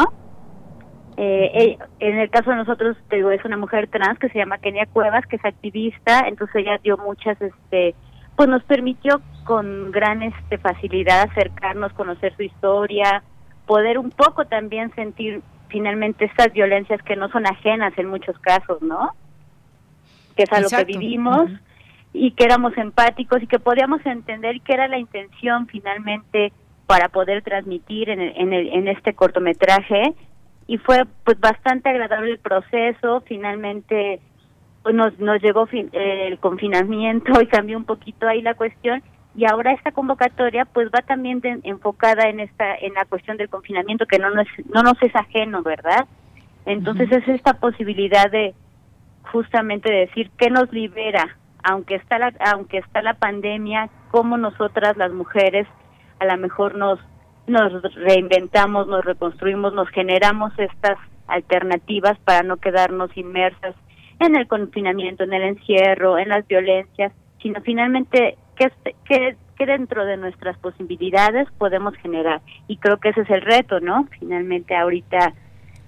Eh, eh, en el caso de nosotros, te digo, es una mujer trans que se llama Kenia Cuevas, que es activista, entonces ella dio muchas este pues nos permitió con gran este facilidad acercarnos, conocer su historia, poder un poco también sentir finalmente estas violencias que no son ajenas en muchos casos, ¿no? Que es a lo que vivimos y que éramos empáticos y que podíamos entender qué era la intención finalmente para poder transmitir en, en, el, en este cortometraje y fue pues bastante agradable el proceso, finalmente nos, nos llegó eh, el confinamiento y cambió un poquito ahí la cuestión. Y ahora esta convocatoria pues va también enfocada en esta en la cuestión del confinamiento que no nos, no nos es ajeno, ¿verdad? Entonces es esta posibilidad de justamente decir qué nos libera, aunque está la aunque está la pandemia, cómo nosotras las mujeres a lo mejor nos nos reinventamos, nos reconstruimos, nos generamos estas alternativas para no quedarnos inmersas en el confinamiento, en el encierro, en las violencias, sino finalmente qué, qué, dentro de nuestras posibilidades podemos generar. Y creo que ese es el reto, ¿no? Finalmente ahorita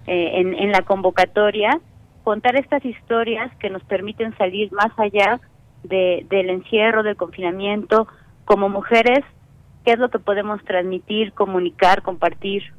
eh, en, en la convocatoria, contar estas historias que nos permiten salir más allá de, del encierro, del confinamiento, como mujeres, qué es lo que podemos transmitir, comunicar, compartir.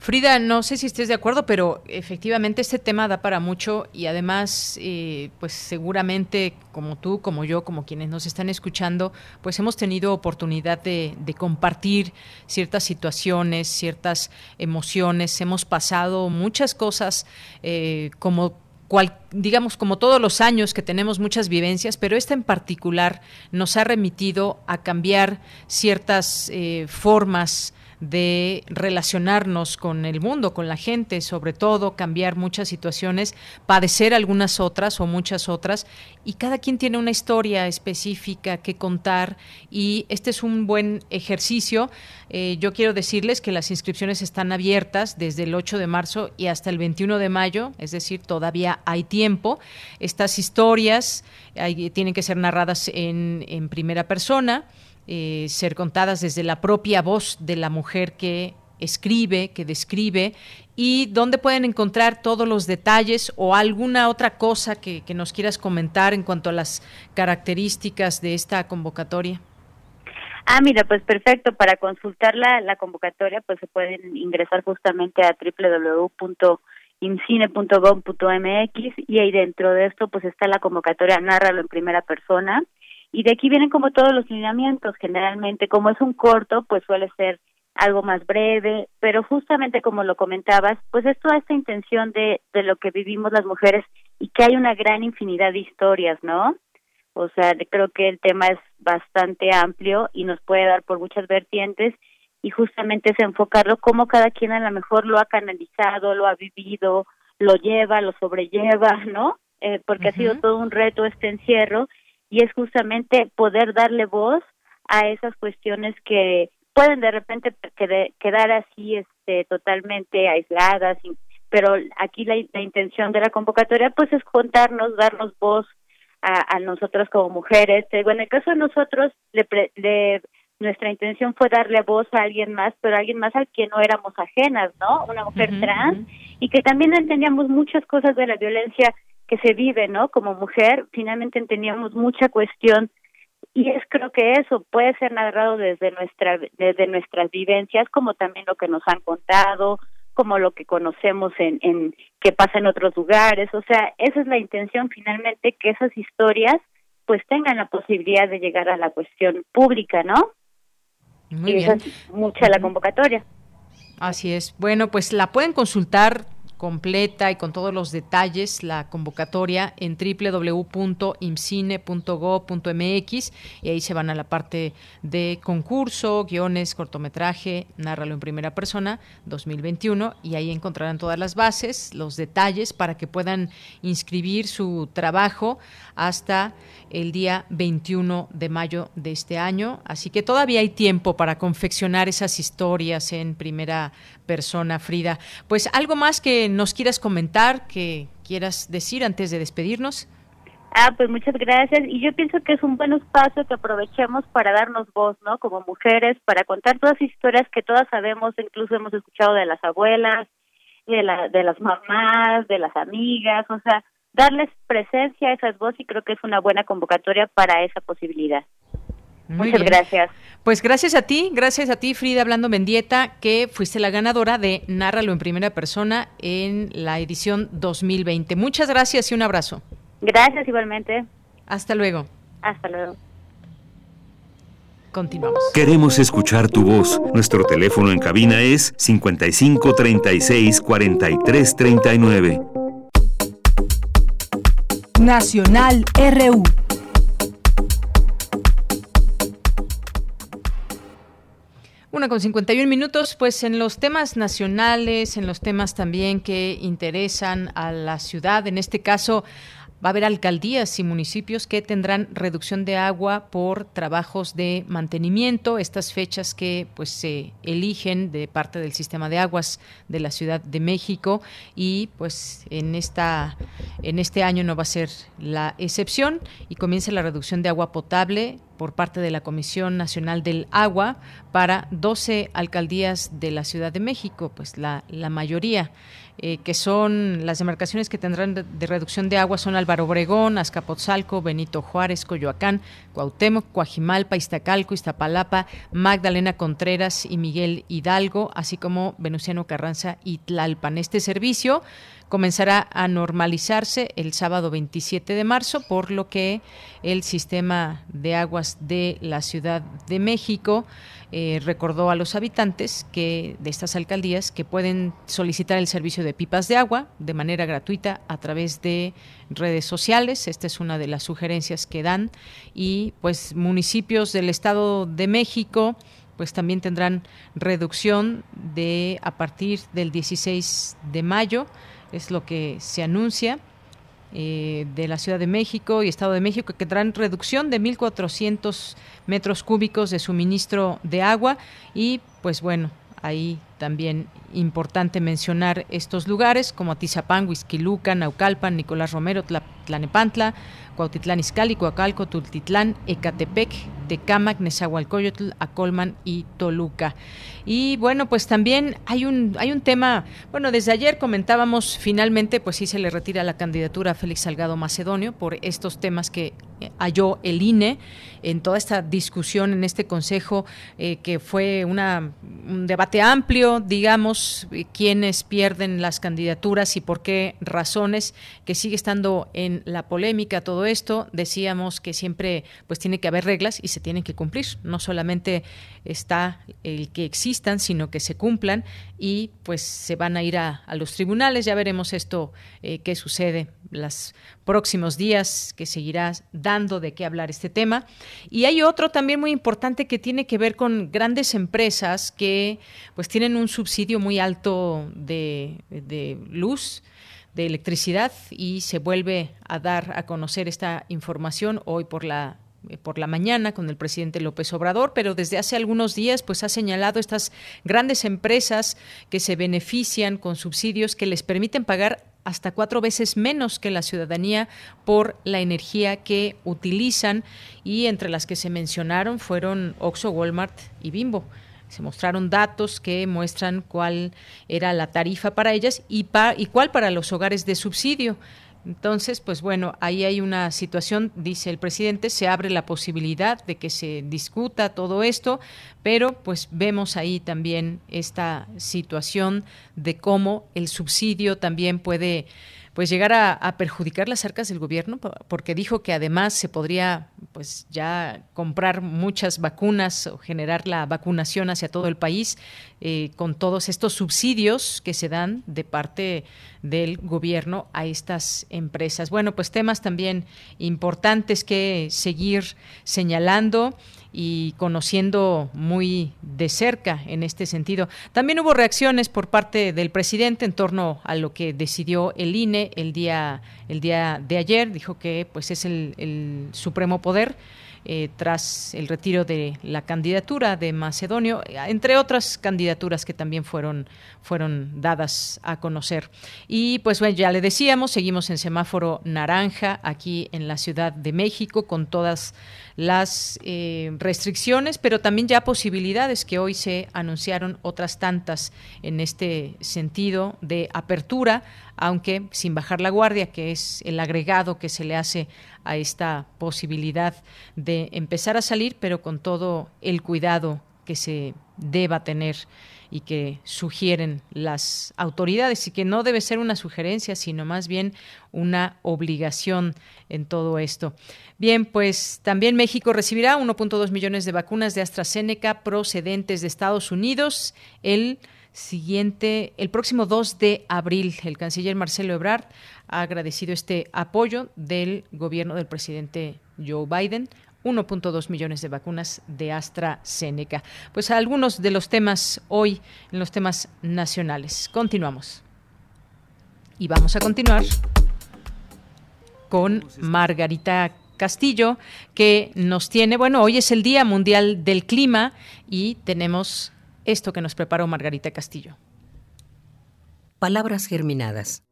Frida, no sé si estés de acuerdo, pero efectivamente este tema da para mucho y además, eh, pues seguramente como tú, como yo, como quienes nos están escuchando, pues hemos tenido oportunidad de, compartir ciertas situaciones, ciertas emociones, hemos pasado muchas cosas eh, como Cual, digamos, como todos los años que tenemos muchas vivencias, pero esta en particular nos ha remitido a cambiar ciertas eh, formas de relacionarnos con el mundo, con la gente, sobre todo cambiar muchas situaciones, padecer algunas otras o muchas otras, y cada quien tiene una historia específica que contar y este es un buen ejercicio. Eh, yo quiero decirles que las inscripciones están abiertas desde el 8 de marzo y hasta el 21 de mayo, es decir, todavía hay tiempo. Estas historias tienen que ser narradas en, en primera persona eh, ser contadas desde la propia voz de la mujer que escribe, que describe, y dónde pueden encontrar todos los detalles o alguna otra cosa que, nos quieras comentar en cuanto a las características de esta convocatoria. Ah, mira, pues perfecto. Para consultar la, la convocatoria, pues se pueden ingresar justamente a www.imcine.gov.mx y ahí dentro de esto, pues está la convocatoria Nárralo en primera persona y de aquí vienen como todos los lineamientos, generalmente como es un corto, pues suele ser algo más breve, pero justamente como lo comentabas, pues es toda esta intención de, de lo que vivimos las mujeres y que hay una gran infinidad de historias, ¿no? O sea, creo que el tema es bastante amplio y nos puede dar por muchas vertientes y justamente es enfocarlo como cada quien a lo mejor lo ha canalizado, lo ha vivido, lo lleva, lo sobrelleva, ¿no? Eh, porque ha sido todo un reto este encierro y es justamente poder darle voz a esas cuestiones que pueden de repente quedar así este totalmente aisladas pero aquí la, intención de la convocatoria pues es contarnos darnos voz a, a nosotras como mujeres. Bueno en el caso de nosotros le, nuestra intención fue darle voz a alguien más pero a alguien más al que no éramos ajenas no una mujer trans y que también entendíamos muchas cosas de la violencia que se vive no como mujer finalmente entendíamos mucha cuestión y es creo que eso puede ser narrado desde nuestra desde nuestras vivencias como también lo que nos han contado como lo que conocemos en, en que pasa en otros lugares. O sea esa es la intención finalmente que esas historias pues tengan la posibilidad de llegar a la cuestión pública no Muy y bien. esa es mucha la convocatoria. Así es. Bueno, pues la pueden consultar completa y con todos los detalles la convocatoria en www.imcine.go.mx y ahí se van a la parte de concurso, guiones, cortometraje, nárralo en primera persona 2021 y ahí encontrarán todas las bases, los detalles para que puedan inscribir su trabajo hasta el día 21 de mayo de este año. Así que todavía hay tiempo para confeccionar esas historias en primera persona, Frida. Pues algo más que nos quieras comentar, que quieras decir antes de despedirnos. Ah, pues muchas gracias. Y yo pienso que es un buen espacio que aprovechemos para darnos voz, ¿no? Como mujeres, para contar todas historias que todas sabemos, incluso hemos escuchado de las abuelas, de, la, de las mamás, de las amigas, o sea, darles presencia a esas voces y creo que es una buena convocatoria para esa posibilidad. Muy Muchas bien. gracias. Pues gracias a ti, gracias a ti, Frida Hablando Mendieta, que fuiste la ganadora de Nárralo en primera persona en la edición 2020. Muchas gracias y un abrazo. Gracias igualmente. Hasta luego. Hasta luego. Continuamos. Queremos escuchar tu voz. Nuestro teléfono en cabina es 55 36 43 39. Nacional RU. Una con 51 minutos, pues en los temas nacionales, en los temas también que interesan a la ciudad, en este caso va a haber alcaldías y municipios que tendrán reducción de agua por trabajos de mantenimiento, estas fechas que pues se eligen de parte del sistema de aguas de la Ciudad de México. Y pues en esta en este año no va a ser la excepción. Y comienza la reducción de agua potable por parte de la Comisión Nacional del Agua para 12 alcaldías de la Ciudad de México, pues la, la mayoría, eh, que son las demarcaciones que tendrán de, reducción de agua son Álvaro Obregón, Azcapotzalco, Benito Juárez, Coyoacán, Cuauhtémoc, Coajimalpa, Iztacalco, Iztapalapa, Magdalena Contreras y Miguel Hidalgo, así como Venustiano Carranza y Tlalpan. Este servicio comenzará a normalizarse el sábado 27 de marzo, por lo que el sistema de aguas de la Ciudad de México eh, recordó a los habitantes que de estas alcaldías que pueden solicitar el servicio de pipas de agua de manera gratuita a través de redes sociales. Esta es una de las sugerencias que dan y pues municipios del Estado de México pues también tendrán reducción de a partir del 16 de mayo es lo que se anuncia eh, de la Ciudad de México y Estado de México, que tendrán reducción de 1.400 metros cúbicos de suministro de agua. Y pues bueno, ahí también importante mencionar estos lugares como Atizapán, Huizquiluca, Naucalpan, Nicolás Romero, Tla- Tlanepantla, Cuautitlán Izcalli, Coacalco, Tultitlán, Ecatepec, Tecámac, Nezahualcóyotl, Acolman y Toluca. Y bueno, pues también hay un hay un tema, bueno, desde ayer comentábamos finalmente pues sí se le retira la candidatura a Félix Salgado Macedonio por estos temas que eh, halló el INE en toda esta discusión en este consejo eh, que fue un debate amplio, digamos, eh, quiénes pierden las candidaturas y por qué razones, que sigue estando en la polémica todo esto. Decíamos que siempre pues tiene que haber reglas y se tienen que cumplir. No solamente está el que existan, sino que se cumplan y pues se van a ir a, los tribunales. Ya veremos esto eh, qué sucede los próximos días que seguirá dando de qué hablar este tema. Y hay otro también muy importante que tiene que ver con grandes empresas que pues tienen un subsidio muy alto de, de luz de electricidad y se vuelve a dar a conocer esta información hoy por la eh, por la mañana con el presidente López Obrador, pero desde hace algunos días pues ha señalado estas grandes empresas que se benefician con subsidios que les permiten pagar hasta cuatro veces menos que la ciudadanía por la energía que utilizan y entre las que se mencionaron fueron Oxo, Walmart y Bimbo. Se mostraron datos que muestran cuál era la tarifa para ellas y, y cuál para los hogares de subsidio. Entonces, pues bueno, ahí hay una situación, dice el presidente, se abre la posibilidad de que se discuta todo esto, pero pues vemos ahí también esta situación de cómo el subsidio también puede pues llegar a, perjudicar las arcas del gobierno porque dijo que además se podría pues ya comprar muchas vacunas o generar la vacunación hacia todo el país eh, con todos estos subsidios que se dan de parte del gobierno a estas empresas. Bueno, pues temas también importantes que seguir señalando y conociendo muy de cerca en este sentido. También hubo reacciones por parte del presidente en torno a lo que decidió el INE el día, el día de ayer. Dijo que pues es el, supremo poder eh, tras el retiro de la candidatura de Macedonio, entre otras candidaturas que también fueron, fueron dadas a conocer. Y pues bueno, ya le decíamos, seguimos en semáforo naranja aquí en la Ciudad de México con todas las eh, restricciones, pero también ya posibilidades que hoy se anunciaron otras tantas en este sentido de apertura, aunque sin bajar la guardia, que es el agregado que se le hace a esta posibilidad de empezar a salir, pero con todo el cuidado que se deba tener y que sugieren las autoridades y que no debe ser una sugerencia, sino más bien una obligación en todo esto. Bien, pues también México recibirá 1.2 millones de vacunas de AstraZeneca procedentes de Estados Unidos el siguiente, el próximo 2 de abril. El canciller Marcelo Ebrard ha agradecido este apoyo del gobierno del presidente Joe Biden. 1.2 millones de vacunas de AstraZeneca. Pues algunos de los temas hoy en los temas nacionales. Continuamos. Y vamos a continuar con Margarita Castillo, que nos tiene, bueno, hoy es el Día Mundial del Clima y tenemos esto que nos preparó Margarita Castillo. Palabras germinadas.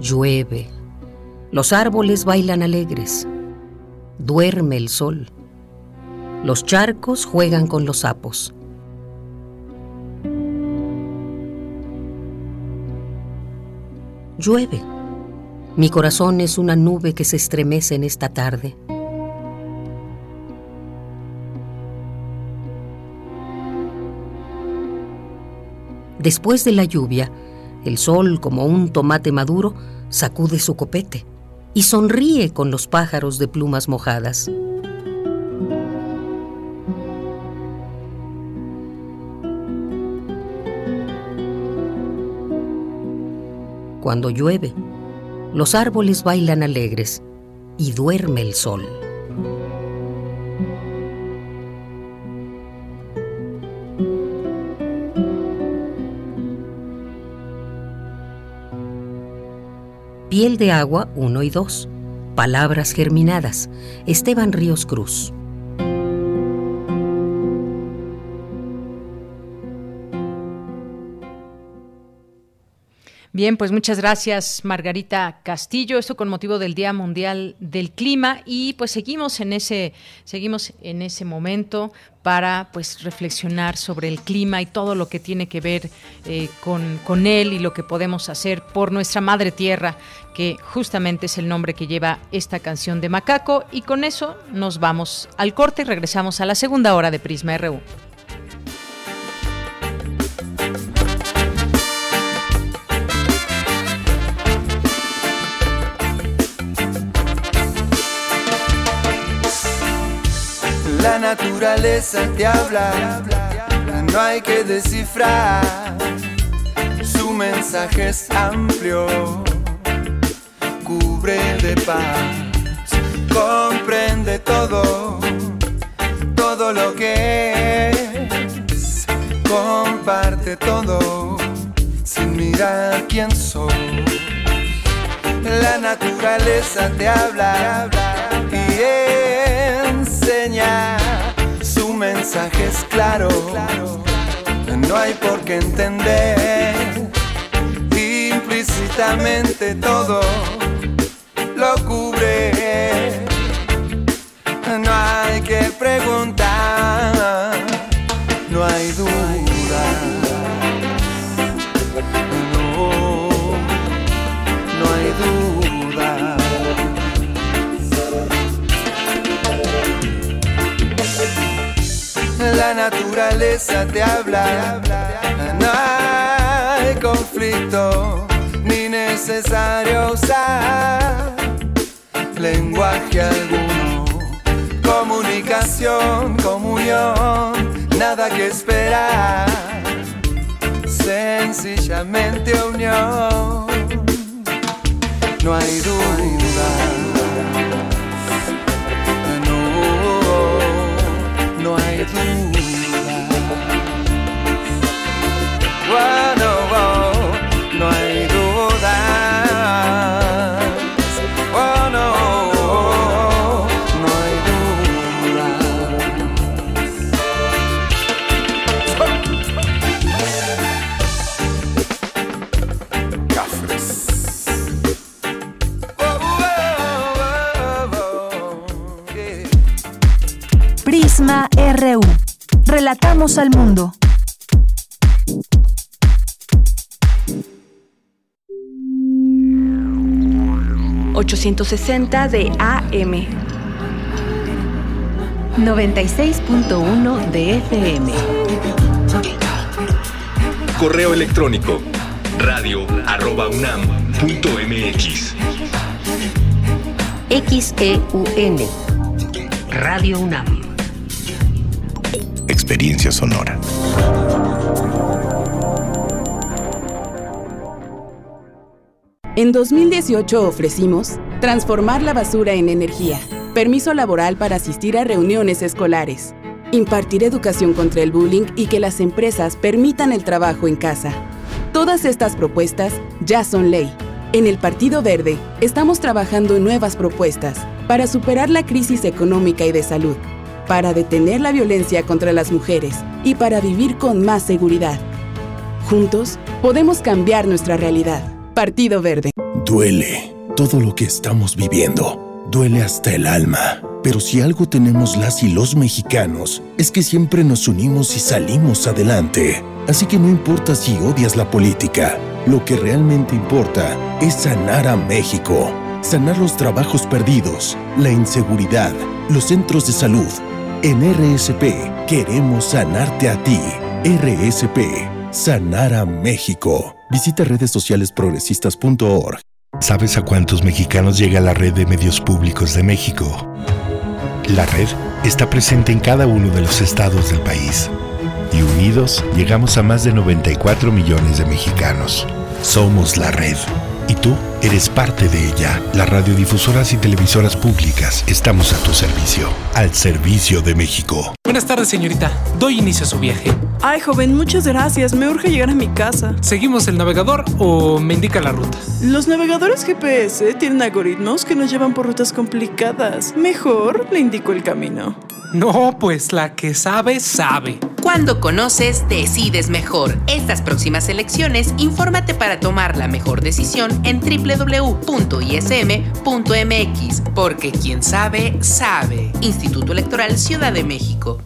Llueve, los árboles bailan alegres, duerme el sol, los charcos juegan con los sapos. Llueve. Mi corazón es una nube que se estremece en esta tarde. Después de la lluvia, el sol, como un tomate maduro, sacude su copete y sonríe con los pájaros de plumas mojadas. Cuando llueve, los árboles bailan alegres y duerme el sol. Piel de agua 1 y 2. Palabras germinadas. Esteban Ríos Cruz. Bien, pues muchas gracias Margarita Castillo. Esto con motivo del Día Mundial del Clima y pues seguimos en ese seguimos en ese momento para pues reflexionar sobre el clima y todo lo que tiene que ver eh, con, con él y lo que podemos hacer por nuestra madre tierra, que justamente es el nombre que lleva esta canción de Macaco. Y con eso nos vamos al corte y regresamos a la segunda hora de Prisma RU. naturaleza te habla, no hay que descifrar. Su mensaje es amplio, cubre de paz, comprende todo, todo lo que es, comparte todo, sin mirar quién soy. La naturaleza te habla y enseña su mensaje es claro no hay por qué entender implícitamente todo lo cubre. No hay que preguntar, no hay duda. No, no hay duda. La naturaleza te habla, no hay conflicto ni necesario usar lenguaje alguno. Comunicación, comunión, nada que esperar, sencillamente unión. No hay duda. No, no hay duda. RU. Relatamos al mundo. ...860 de AM... ...96.1 de FM... Correo electrónico radio arroba unam punto mx. XEUN Radio UNAM Experiencia sonora. En 2018 ofrecimos transformar la basura en energía, permiso laboral para asistir a reuniones escolares, impartir educación contra el bullying y que las empresas permitan el trabajo en casa. Todas estas propuestas ya son ley. En el Partido Verde estamos trabajando en nuevas propuestas para superar la crisis económica y de salud, para detener la violencia contra las mujeres y para vivir con más seguridad. Juntos podemos cambiar nuestra realidad. Partido Verde. Duele todo lo que estamos viviendo. Duele hasta el alma. Pero si algo tenemos las y los mexicanos, es que siempre nos unimos y salimos adelante. Así que no importa si odias la política, lo que realmente importa es sanar a México. Sanar los trabajos perdidos, la inseguridad, los centros de salud. En RSP queremos sanarte a ti. RSP, sanar a México. Visita redes sociales progresistas.org. ¿Sabes a cuántos mexicanos llega la red de medios públicos de México? La red está presente en cada uno de los estados del país. Y unidos llegamos a más de 94 millones de mexicanos. Somos la red. Y tú eres parte de ella. Las radiodifusoras y televisoras públicas estamos a tu servicio. Al servicio de México. Buenas tardes, señorita. Doy inicio a su viaje. Ay, joven, muchas gracias. Me urge llegar a mi casa. ¿Seguimos el navegador o me indica la ruta? Los navegadores GPS tienen algoritmos que nos llevan por rutas complicadas. Mejor le indico el camino. No, pues la que sabe, sabe. Cuando conoces, decides mejor. Estas próximas elecciones, infórmate para tomar la mejor decisión en www.ism.mx, porque quien sabe, sabe. Instituto Electoral Ciudad de México.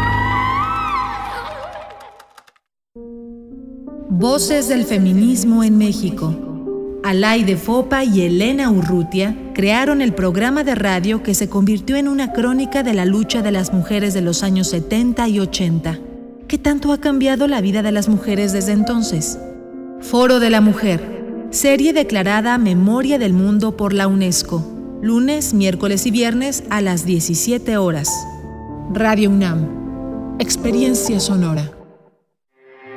Voces del feminismo en México. Alaide Fopa y Elena Urrutia crearon el programa de radio que se convirtió en una crónica de la lucha de las mujeres de los años 70 y 80. ¿Qué tanto ha cambiado la vida de las mujeres desde entonces? Foro de la Mujer, serie declarada Memoria del Mundo por la UNESCO, lunes, miércoles y viernes a las 17 horas. Radio UNAM, experiencia sonora.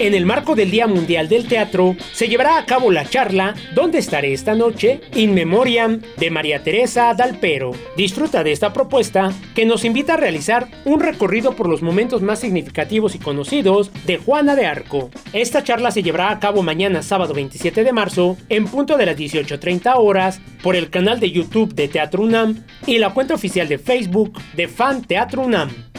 En el marco del Día Mundial del Teatro, se llevará a cabo la charla ¿Dónde estaré esta noche? In Memoriam de María Teresa Dalpero. Disfruta de esta propuesta que nos invita a realizar un recorrido por los momentos más significativos y conocidos de Juana de Arco. Esta charla se llevará a cabo mañana sábado 27 de marzo en punto de las 18.30 horas por el canal de YouTube de Teatro UNAM y la cuenta oficial de Facebook de Fan Teatro UNAM.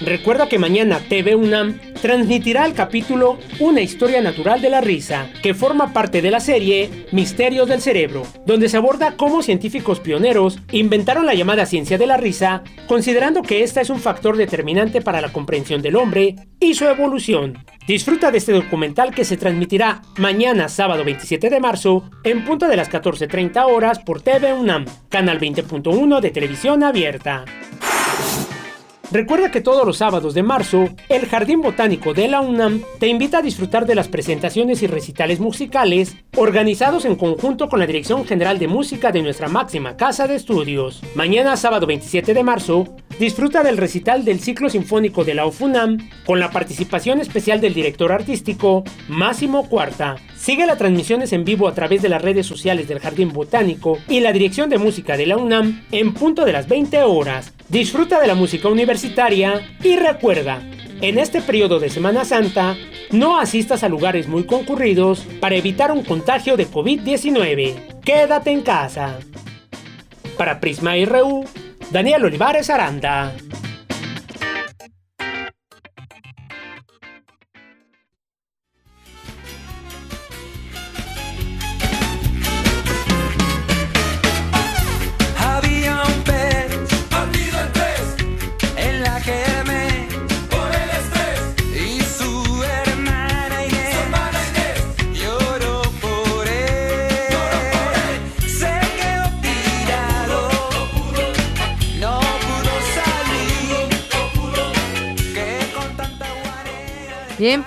Recuerda que mañana TV UNAM transmitirá el capítulo Una historia natural de la risa, que forma parte de la serie Misterios del Cerebro, donde se aborda cómo científicos pioneros inventaron la llamada ciencia de la risa, considerando que esta es un factor determinante para la comprensión del hombre y su evolución. Disfruta de este documental que se transmitirá mañana sábado 27 de marzo en punto de las 14.30 horas por TV UNAM, canal 20.1 de televisión abierta. Recuerda que todos los sábados de marzo, el Jardín Botánico de la UNAM te invita a disfrutar de las presentaciones y recitales musicales organizados en conjunto con la Dirección General de Música de nuestra máxima casa de estudios. Mañana, sábado 27 de marzo, disfruta del recital del ciclo sinfónico de la UFUNAM con la participación especial del director artístico Máximo Cuarta. Sigue las transmisiones en vivo a través de las redes sociales del Jardín Botánico y la Dirección de Música de la UNAM en punto de las 20 horas. Disfruta de la música universitaria y recuerda, en este periodo de Semana Santa, no asistas a lugares muy concurridos para evitar un contagio de COVID-19. Quédate en casa. Para Prisma RU, Daniel Olivares Aranda.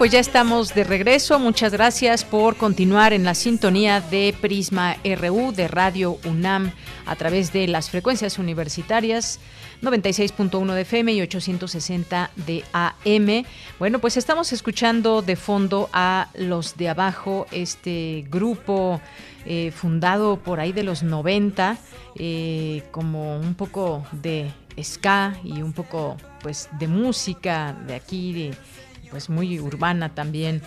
Pues ya estamos de regreso. Muchas gracias por continuar en la sintonía de Prisma RU de Radio UNAM a través de las frecuencias universitarias 96.1 de FM y 860 de AM. Bueno, pues estamos escuchando de fondo a Los de Abajo, este grupo eh, fundado por ahí de los 90, eh, como un poco de ska y un poco pues de música de aquí, de, pues muy urbana también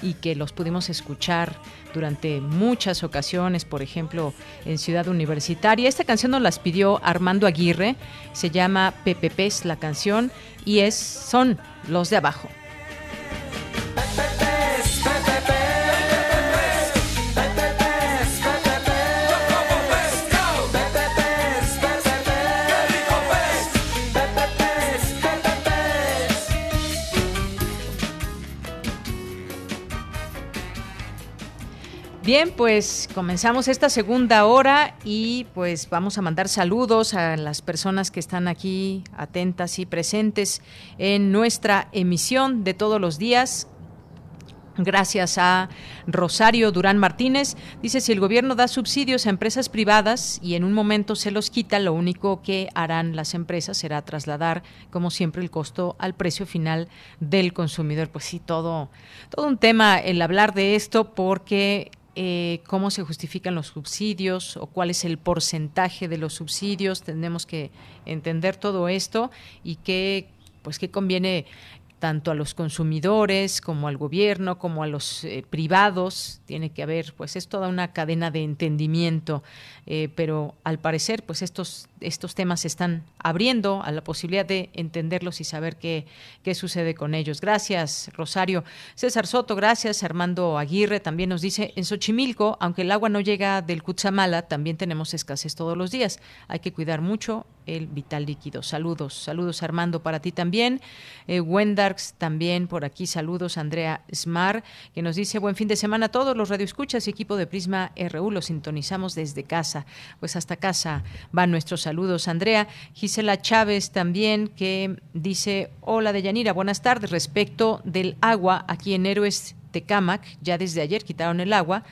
y que los pudimos escuchar durante muchas ocasiones, por ejemplo, en Ciudad Universitaria. Esta canción nos las pidió Armando Aguirre, se llama PPPs la canción y es son los de abajo. Bien, pues comenzamos esta segunda hora y pues vamos a mandar saludos a las personas que están aquí atentas y presentes en nuestra emisión de todos los días. Gracias a Rosario Durán Martínez. Dice, si el gobierno da subsidios a empresas privadas y en un momento se los quita, lo único que harán las empresas será trasladar, como siempre, el costo al precio final del consumidor. Pues sí, todo, todo un tema el hablar de esto porque eh, cómo se justifican los subsidios o cuál es el porcentaje de los subsidios. Tenemos que entender todo esto y qué pues qué conviene tanto a los consumidores como al gobierno como a los eh, privados tiene que haber pues es toda una cadena de entendimiento eh, pero al parecer pues estos estos temas se están abriendo a la posibilidad de entenderlos y saber qué, qué sucede con ellos. Gracias, Rosario. César Soto, gracias. Armando Aguirre también nos dice, en Xochimilco, aunque el agua no llega del Cutzamala, también tenemos escasez todos los días. Hay que cuidar mucho el vital líquido. Saludos, saludos Armando para ti también. Eh, Wendarks también por aquí, saludos Andrea Smar, que nos dice buen fin de semana a todos los radioescuchas y equipo de Prisma RU, los sintonizamos desde casa. Pues hasta casa van nuestros saludos Andrea. Gisela Chávez también que dice, hola de Yanira, buenas tardes. Respecto del agua, aquí en Héroes Tecamac, ya desde ayer quitaron el agua.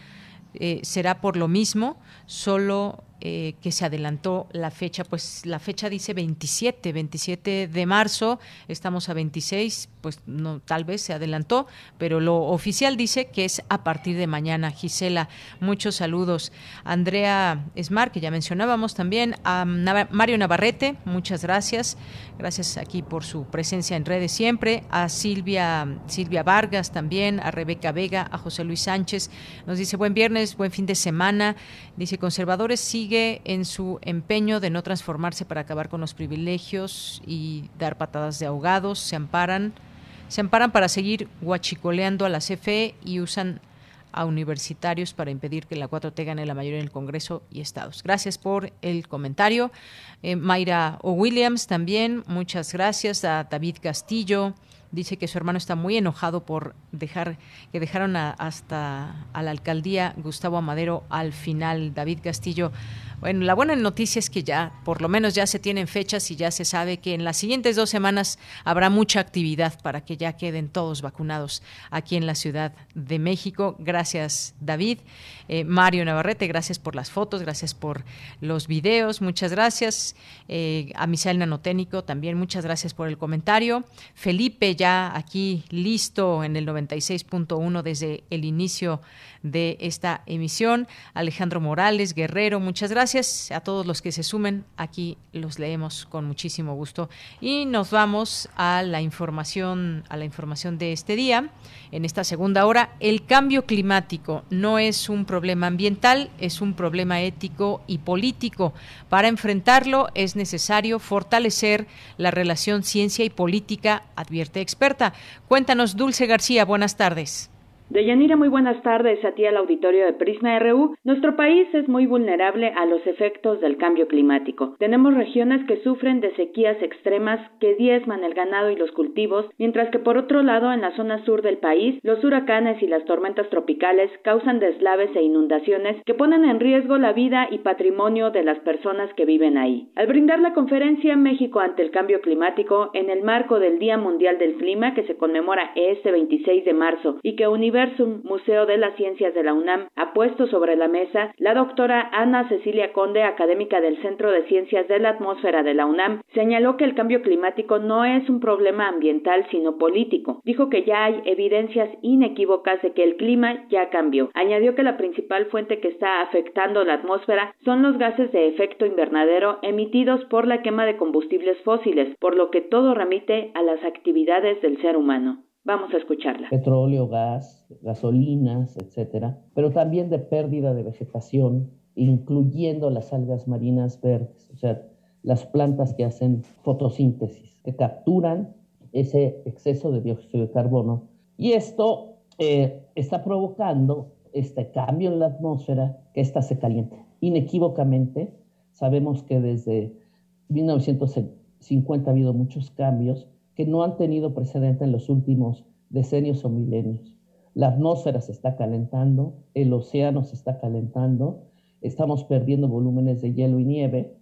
Eh, será por lo mismo, solo eh, que se adelantó la fecha, pues la fecha dice 27, 27 de marzo, estamos a 26, pues no, tal vez se adelantó, pero lo oficial dice que es a partir de mañana. Gisela, muchos saludos. Andrea Esmar, que ya mencionábamos también, a Mario Navarrete, muchas gracias, gracias aquí por su presencia en redes siempre, a Silvia, Silvia Vargas también, a Rebeca Vega, a José Luis Sánchez, nos dice buen viernes, buen fin de semana, dice conservadores sigue en su empeño de no transformarse para acabar con los privilegios y dar patadas de ahogados, se amparan, se amparan para seguir guachicoleando a la CFE y usan a universitarios para impedir que la 4T gane la mayoría en el Congreso y estados. Gracias por el comentario. Eh, Mayra O. Williams también, muchas gracias. A David Castillo, dice que su hermano está muy enojado por dejar que dejaron a, hasta a la alcaldía Gustavo Amadero al final. David Castillo, bueno, la buena noticia es que ya, por lo menos ya se tienen fechas y ya se sabe que en las siguientes dos semanas habrá mucha actividad para que ya queden todos vacunados aquí en la Ciudad de México. Gracias, David. Eh, Mario Navarrete, gracias por las fotos, gracias por los videos, muchas gracias. Eh, a Misael Nanotécnico también, muchas gracias por el comentario. Felipe, ya aquí listo en el 96.1 desde el inicio de esta emisión. Alejandro Morales, Guerrero, muchas gracias a todos los que se sumen. Aquí los leemos con muchísimo gusto. Y nos vamos a la información, a la información de este día. En esta segunda hora, el cambio climático no es un problema ambiental, es un problema ético y político. Para enfrentarlo es necesario fortalecer la relación ciencia y política, advierte experta. Cuéntanos, Dulce García, buenas tardes. Deyanira, muy buenas tardes a ti al auditorio de Prisma RU. Nuestro país es muy vulnerable a los efectos del cambio climático. Tenemos regiones que sufren de sequías extremas que diezman el ganado y los cultivos, mientras que por otro lado en la zona sur del país los huracanes y las tormentas tropicales causan deslaves e inundaciones que ponen en riesgo la vida y patrimonio de las personas que viven ahí. Al brindar la conferencia México ante el cambio climático en el marco del Día Mundial del Clima que se conmemora este 26 de marzo y que Universum Museo de las Ciencias de la UNAM ha puesto sobre la mesa, la doctora Ana Cecilia Conde, académica del Centro de Ciencias de la Atmósfera de la UNAM, señaló que el cambio climático no es un problema ambiental sino político. Dijo que ya hay evidencias inequívocas de que el clima ya cambió. Añadió que la principal fuente que está afectando la atmósfera son los gases de efecto invernadero emitidos por la quema de combustibles fósiles, por lo que todo remite a las actividades del ser humano. Vamos a escucharla. Petróleo, gas, gasolinas, etcétera, pero también de pérdida de vegetación, incluyendo las algas marinas verdes, o sea, las plantas que hacen fotosíntesis, que capturan ese exceso de dióxido de carbono. Y esto eh, está provocando este cambio en la atmósfera, que ésta se caliente. Inequívocamente, sabemos que desde 1950 ha habido muchos cambios que no han tenido precedente en los últimos decenios o milenios. La atmósfera se está calentando, el océano se está calentando, estamos perdiendo volúmenes de hielo y nieve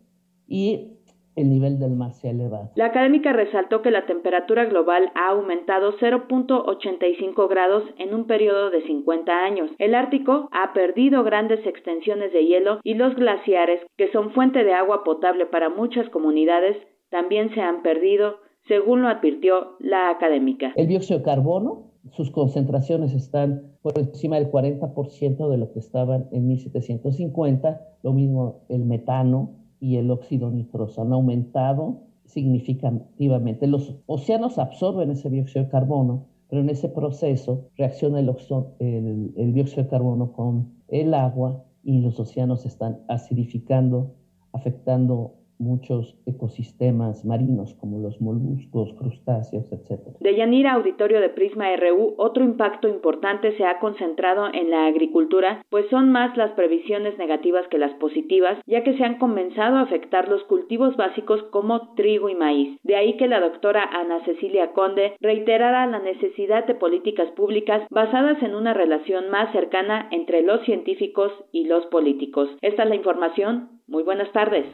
y el nivel del mar se ha elevado. La académica resaltó que la temperatura global ha aumentado 0.85 grados en un periodo de 50 años. El Ártico ha perdido grandes extensiones de hielo y los glaciares, que son fuente de agua potable para muchas comunidades, también se han perdido, según lo advirtió la académica. El dióxido de carbono, sus concentraciones están por encima del 40% de lo que estaban en 1750, lo mismo el metano, y el óxido nitroso han aumentado significativamente. Los océanos absorben ese dióxido de carbono, pero en ese proceso reacciona el, el, el dióxido de carbono con el agua y los océanos están acidificando, afectando muchos ecosistemas marinos como los moluscos, crustáceos, etc. De Yanira, auditorio de Prisma RU, otro impacto importante se ha concentrado en la agricultura, pues son más las previsiones negativas que las positivas, ya que se han comenzado a afectar los cultivos básicos como trigo y maíz. De ahí que la doctora Ana Cecilia Conde reiterara la necesidad de políticas públicas basadas en una relación más cercana entre los científicos y los políticos. Esta es la información. Muy buenas tardes.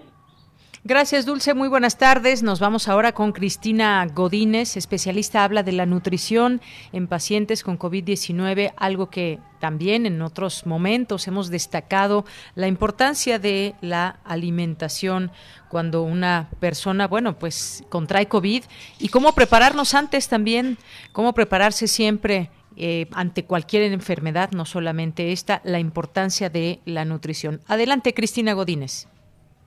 Gracias, Dulce. Muy buenas tardes. Nos vamos ahora con Cristina Godínez, especialista habla de la nutrición en pacientes con COVID-19, algo que también en otros momentos hemos destacado la importancia de la alimentación cuando una persona, bueno, pues contrae COVID y cómo prepararnos antes también, cómo prepararse siempre eh, ante cualquier enfermedad, no solamente esta, la importancia de la nutrición. Adelante, Cristina Godínez.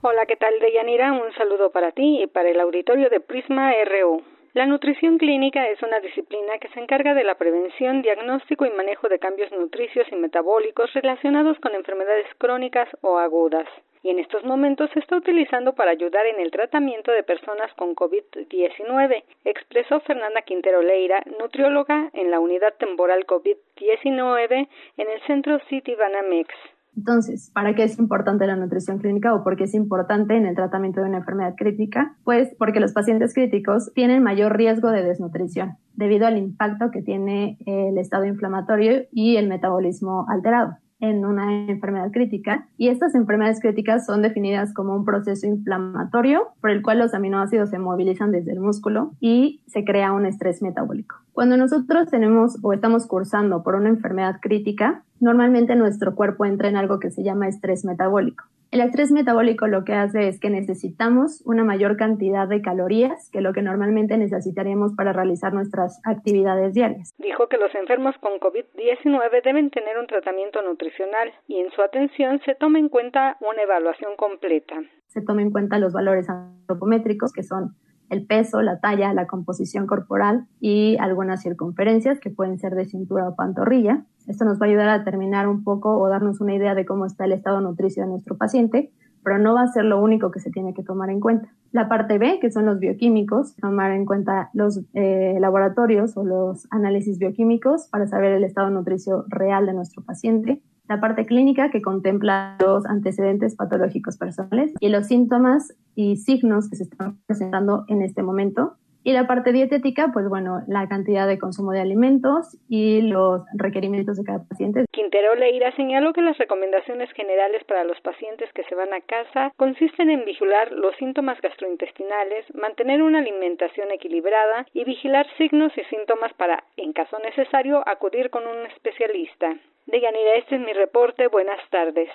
Hola, ¿qué tal, Deyanira? Un saludo para ti y para el auditorio de Prisma RU. La nutrición clínica es una disciplina que se encarga de la prevención, diagnóstico y manejo de cambios nutricios y metabólicos relacionados con enfermedades crónicas o agudas. Y en estos momentos se está utilizando para ayudar en el tratamiento de personas con COVID-19, expresó Fernanda Quintero Leira, nutrióloga en la unidad temporal COVID-19 en el centro City Banamex. Entonces, ¿para qué es importante la nutrición clínica o por qué es importante en el tratamiento de una enfermedad crítica? Pues porque los pacientes críticos tienen mayor riesgo de desnutrición debido al impacto que tiene el estado inflamatorio y el metabolismo alterado en una enfermedad crítica y estas enfermedades críticas son definidas como un proceso inflamatorio por el cual los aminoácidos se movilizan desde el músculo y se crea un estrés metabólico. Cuando nosotros tenemos o estamos cursando por una enfermedad crítica, normalmente nuestro cuerpo entra en algo que se llama estrés metabólico. El estrés metabólico lo que hace es que necesitamos una mayor cantidad de calorías que lo que normalmente necesitaríamos para realizar nuestras actividades diarias. Dijo que los enfermos con COVID-19 deben tener un tratamiento nutricional y en su atención se toma en cuenta una evaluación completa. Se toma en cuenta los valores antropométricos que son el peso, la talla, la composición corporal y algunas circunferencias que pueden ser de cintura o pantorrilla. Esto nos va a ayudar a determinar un poco o darnos una idea de cómo está el estado nutricio de nuestro paciente, pero no va a ser lo único que se tiene que tomar en cuenta. La parte B, que son los bioquímicos, tomar en cuenta los eh, laboratorios o los análisis bioquímicos para saber el estado nutricio real de nuestro paciente la parte clínica que contempla los antecedentes patológicos personales y los síntomas y signos que se están presentando en este momento. Y la parte dietética, pues bueno, la cantidad de consumo de alimentos y los requerimientos de cada paciente. Quintero Leira señaló que las recomendaciones generales para los pacientes que se van a casa consisten en vigilar los síntomas gastrointestinales, mantener una alimentación equilibrada y vigilar signos y síntomas para, en caso necesario, acudir con un especialista. De Yanira, este es mi reporte. Buenas tardes.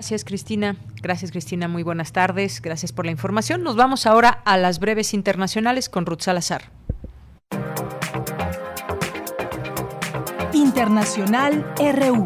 Gracias, Cristina. Gracias, Cristina. Muy buenas tardes. Gracias por la información. Nos vamos ahora a las breves internacionales con Ruth Salazar. Internacional RU.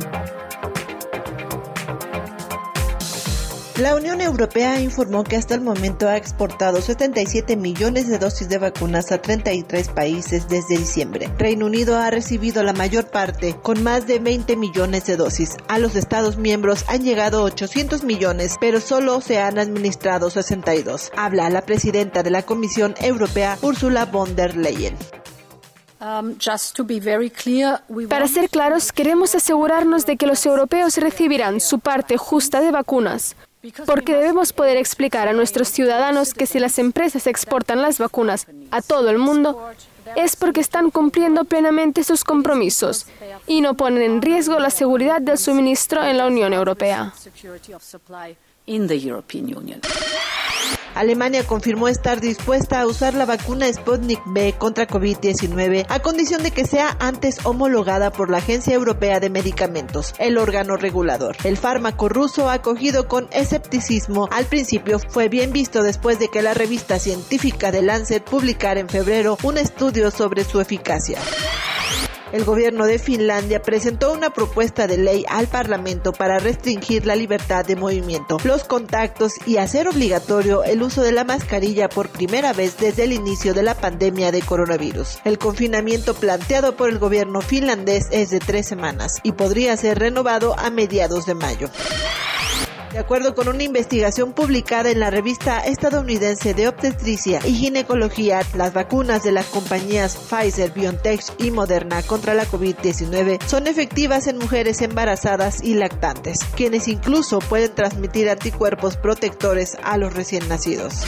La Unión Europea informó que hasta el momento ha exportado 77 millones de dosis de vacunas a 33 países desde diciembre. Reino Unido ha recibido la mayor parte, con más de 20 millones de dosis. A los Estados miembros han llegado 800 millones, pero solo se han administrado 62. Habla la presidenta de la Comisión Europea, Ursula von der Leyen. Um, Para ser claros, queremos asegurarnos de que los europeos recibirán su parte justa de vacunas, porque debemos poder explicar a nuestros ciudadanos que si las empresas exportan las vacunas a todo el mundo, es porque están cumpliendo plenamente sus compromisos y no ponen en riesgo la seguridad del suministro en la Unión Europea. In the European Union. Alemania confirmó estar dispuesta a usar la vacuna Sputnik B contra COVID-19 a condición de que sea antes homologada por la Agencia Europea de Medicamentos, el órgano regulador. El fármaco ruso acogido con escepticismo al principio fue bien visto después de que la revista científica de Lancet publicara en febrero un estudio sobre su eficacia. El gobierno de Finlandia presentó una propuesta de ley al Parlamento para restringir la libertad de movimiento, los contactos y hacer obligatorio el uso de la mascarilla por primera vez desde el inicio de la pandemia de coronavirus. El confinamiento planteado por el gobierno finlandés es de tres semanas y podría ser renovado a mediados de mayo. De acuerdo con una investigación publicada en la revista estadounidense de obstetricia y ginecología, las vacunas de las compañías Pfizer, BioNTech y Moderna contra la COVID-19 son efectivas en mujeres embarazadas y lactantes, quienes incluso pueden transmitir anticuerpos protectores a los recién nacidos.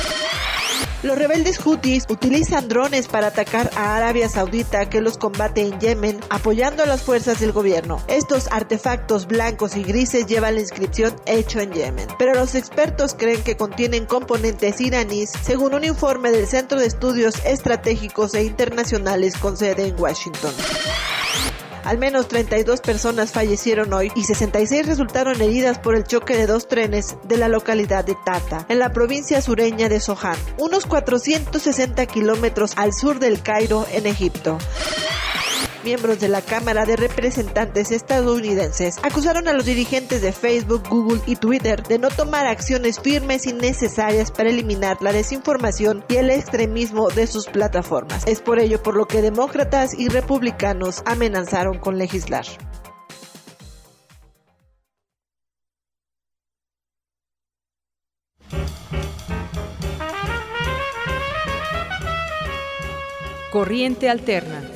Los rebeldes hutis utilizan drones para atacar a Arabia Saudita que los combate en Yemen apoyando a las fuerzas del gobierno. Estos artefactos blancos y grises llevan la inscripción hecho en Pero los expertos creen que contienen componentes iraníes según un informe del Centro de Estudios Estratégicos e Internacionales con sede en Washington. Al menos 32 personas fallecieron hoy y 66 resultaron heridas por el choque de dos trenes de la localidad de Tata, en la provincia sureña de Sohan, unos 460 kilómetros al sur del Cairo, en Egipto miembros de la Cámara de Representantes estadounidenses acusaron a los dirigentes de Facebook, Google y Twitter de no tomar acciones firmes y necesarias para eliminar la desinformación y el extremismo de sus plataformas. Es por ello por lo que demócratas y republicanos amenazaron con legislar. Corriente Alterna.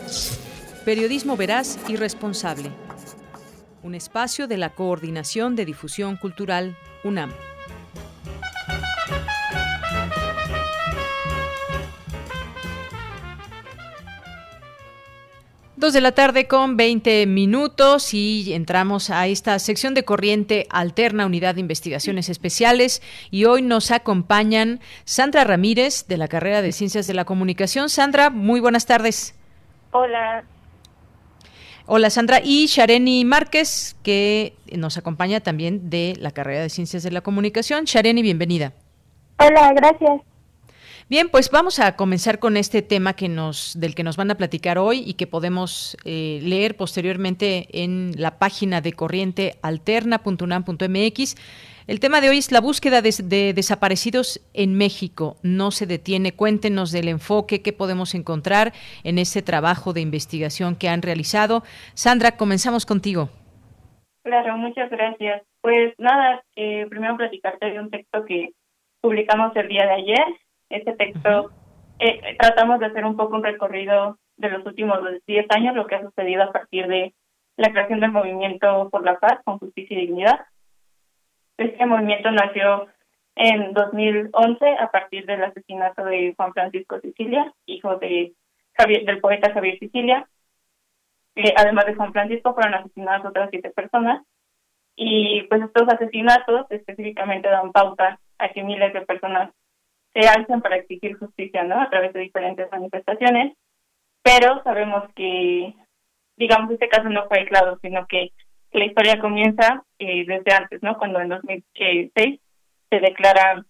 Periodismo veraz y responsable. Un espacio de la Coordinación de Difusión Cultural, UNAM. Dos de la tarde con 20 minutos y entramos a esta sección de Corriente Alterna, Unidad de Investigaciones Especiales. Y hoy nos acompañan Sandra Ramírez, de la carrera de Ciencias de la Comunicación. Sandra, muy buenas tardes. Hola, Hola Sandra y Shareni Márquez, que nos acompaña también de la carrera de Ciencias de la Comunicación. Shareni, bienvenida. Hola, gracias. Bien, pues vamos a comenzar con este tema que nos, del que nos van a platicar hoy y que podemos eh, leer posteriormente en la página de corrientealterna.unam.mx. El tema de hoy es la búsqueda de, de, desaparecidos en México. No se detiene. Cuéntenos del enfoque que podemos encontrar en este trabajo de investigación que han realizado. Sandra, comenzamos contigo. Claro, muchas gracias. Pues nada, eh, primero platicarte de un texto que publicamos el día de ayer. Este texto eh, tratamos de hacer un poco un recorrido de los últimos 10 años, lo que ha sucedido a partir de la creación del movimiento por la paz, con justicia y dignidad. Este movimiento nació en 2011 a partir del asesinato de Juan Francisco Sicilia, hijo de Javier, del poeta Javier Sicilia. Eh, además de Juan Francisco, fueron asesinadas otras siete personas. Y pues estos asesinatos específicamente dan pauta a que miles de personas se alzan para exigir justicia, ¿no? A través de diferentes manifestaciones. Pero sabemos que, digamos, este caso no fue aislado, sino que la historia comienza eh, desde antes, ¿no? Cuando en 2006 se declara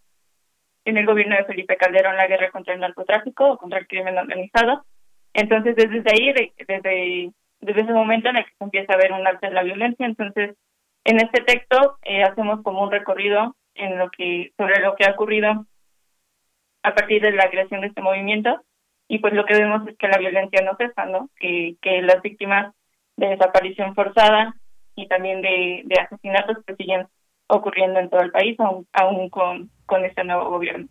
en el gobierno de Felipe Calderón la guerra contra el narcotráfico o contra el crimen organizado. Entonces, desde ahí, de, desde, desde ese momento en el que se empieza a ver un alza de la violencia, entonces, en este texto eh, hacemos como un recorrido en lo que sobre lo que ha ocurrido a partir de la creación de este movimiento y pues lo que vemos es que la violencia no cesa, ¿no? Que, que las víctimas de desaparición forzada y también de, de asesinatos que siguen ocurriendo en todo el país, aún, aún con, con este nuevo gobierno.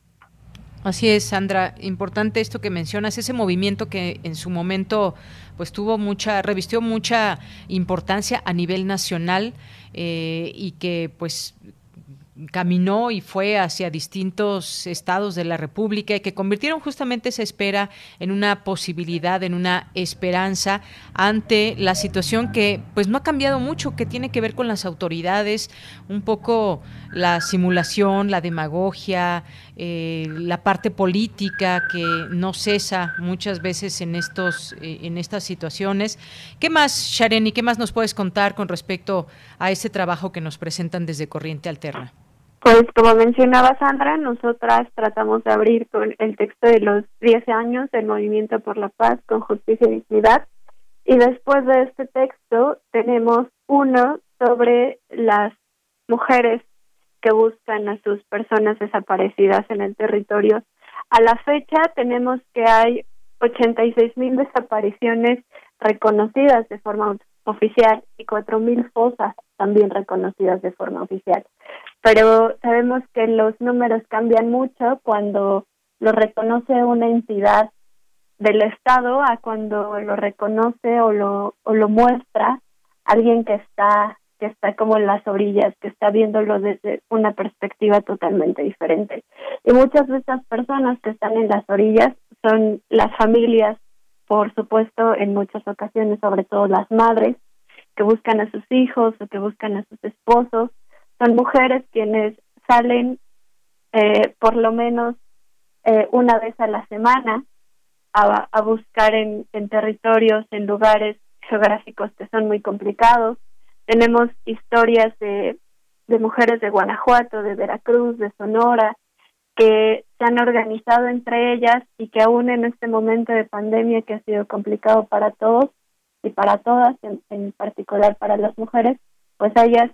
Así es, Sandra. Importante esto que mencionas, ese movimiento que en su momento pues tuvo mucha, revistió mucha importancia a nivel nacional eh, y que pues caminó y fue hacia distintos estados de la República y que convirtieron justamente esa espera en una posibilidad, en una esperanza ante la situación que pues no ha cambiado mucho, que tiene que ver con las autoridades, un poco la simulación, la demagogia, eh, la parte política que no cesa muchas veces en estos eh, en estas situaciones. ¿Qué más, Shareni, qué más nos puedes contar con respecto a ese trabajo que nos presentan desde Corriente Alterna? Pues como mencionaba Sandra, nosotras tratamos de abrir con el texto de los 10 años del Movimiento por la Paz con Justicia y Dignidad. Y después de este texto tenemos uno sobre las mujeres que buscan a sus personas desaparecidas en el territorio. A la fecha tenemos que hay 86 mil desapariciones reconocidas de forma oficial y 4 mil fosas también reconocidas de forma oficial pero sabemos que los números cambian mucho cuando lo reconoce una entidad del Estado a cuando lo reconoce o lo, o lo muestra alguien que está que está como en las orillas, que está viéndolo desde una perspectiva totalmente diferente. Y muchas de estas personas que están en las orillas son las familias, por supuesto, en muchas ocasiones, sobre todo las madres, que buscan a sus hijos o que buscan a sus esposos son mujeres quienes salen eh, por lo menos eh, una vez a la semana a, a buscar en, en territorios, en lugares geográficos que son muy complicados. Tenemos historias de, de mujeres de Guanajuato, de Veracruz, de Sonora, que se han organizado entre ellas y que aún en este momento de pandemia que ha sido complicado para todos y para todas, en, en particular para las mujeres, pues ellas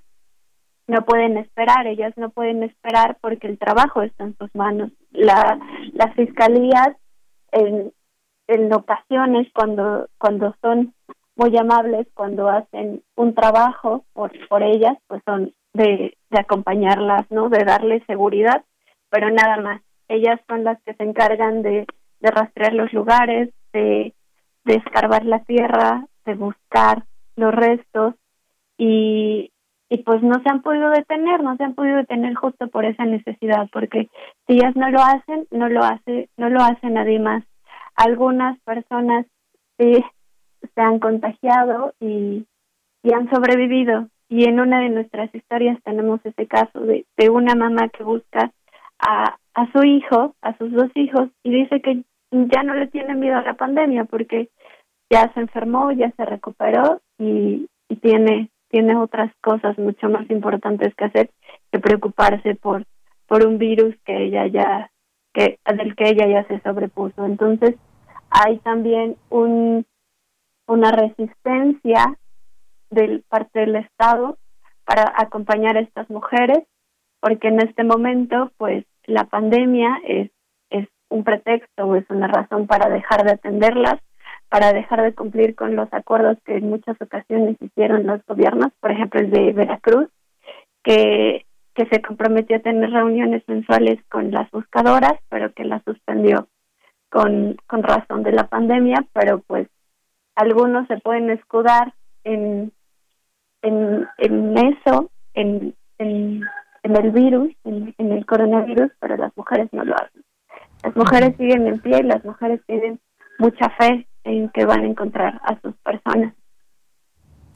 no pueden esperar, ellas no pueden esperar porque el trabajo está en sus manos. La, las fiscalías en, en ocasiones cuando, cuando son muy amables, cuando hacen un trabajo por, por ellas, pues son de, de acompañarlas, ¿no? De darles seguridad, pero nada más. Ellas son las que se encargan de, de rastrear los lugares, de, de escarbar la tierra, de buscar los restos y, y pues no se han podido detener, no se han podido detener justo por esa necesidad, porque si ellas no lo hacen, no lo hace, no lo hace nadie más. Algunas personas sí se han contagiado y, y han sobrevivido. Y en una de nuestras historias tenemos ese caso de, de una mamá que busca a, a su hijo, a sus dos hijos, y dice que ya no le tiene miedo a la pandemia porque ya se enfermó, ya se recuperó y, y tiene tiene otras cosas mucho más importantes que hacer que preocuparse por por un virus que ella ya que del que ella ya se sobrepuso. Entonces hay también un una resistencia del parte del estado para acompañar a estas mujeres porque en este momento pues la pandemia es es un pretexto o es una razón para dejar de atenderlas para dejar de cumplir con los acuerdos que en muchas ocasiones hicieron los gobiernos, por ejemplo el de Veracruz, que, que se comprometió a tener reuniones mensuales con las buscadoras, pero que las suspendió con, con razón de la pandemia, pero pues algunos se pueden escudar en, en, en eso, en, en, en el virus, en, en el coronavirus, pero las mujeres no lo hacen. Las mujeres siguen en pie y las mujeres tienen mucha fe en que van a encontrar a sus personas.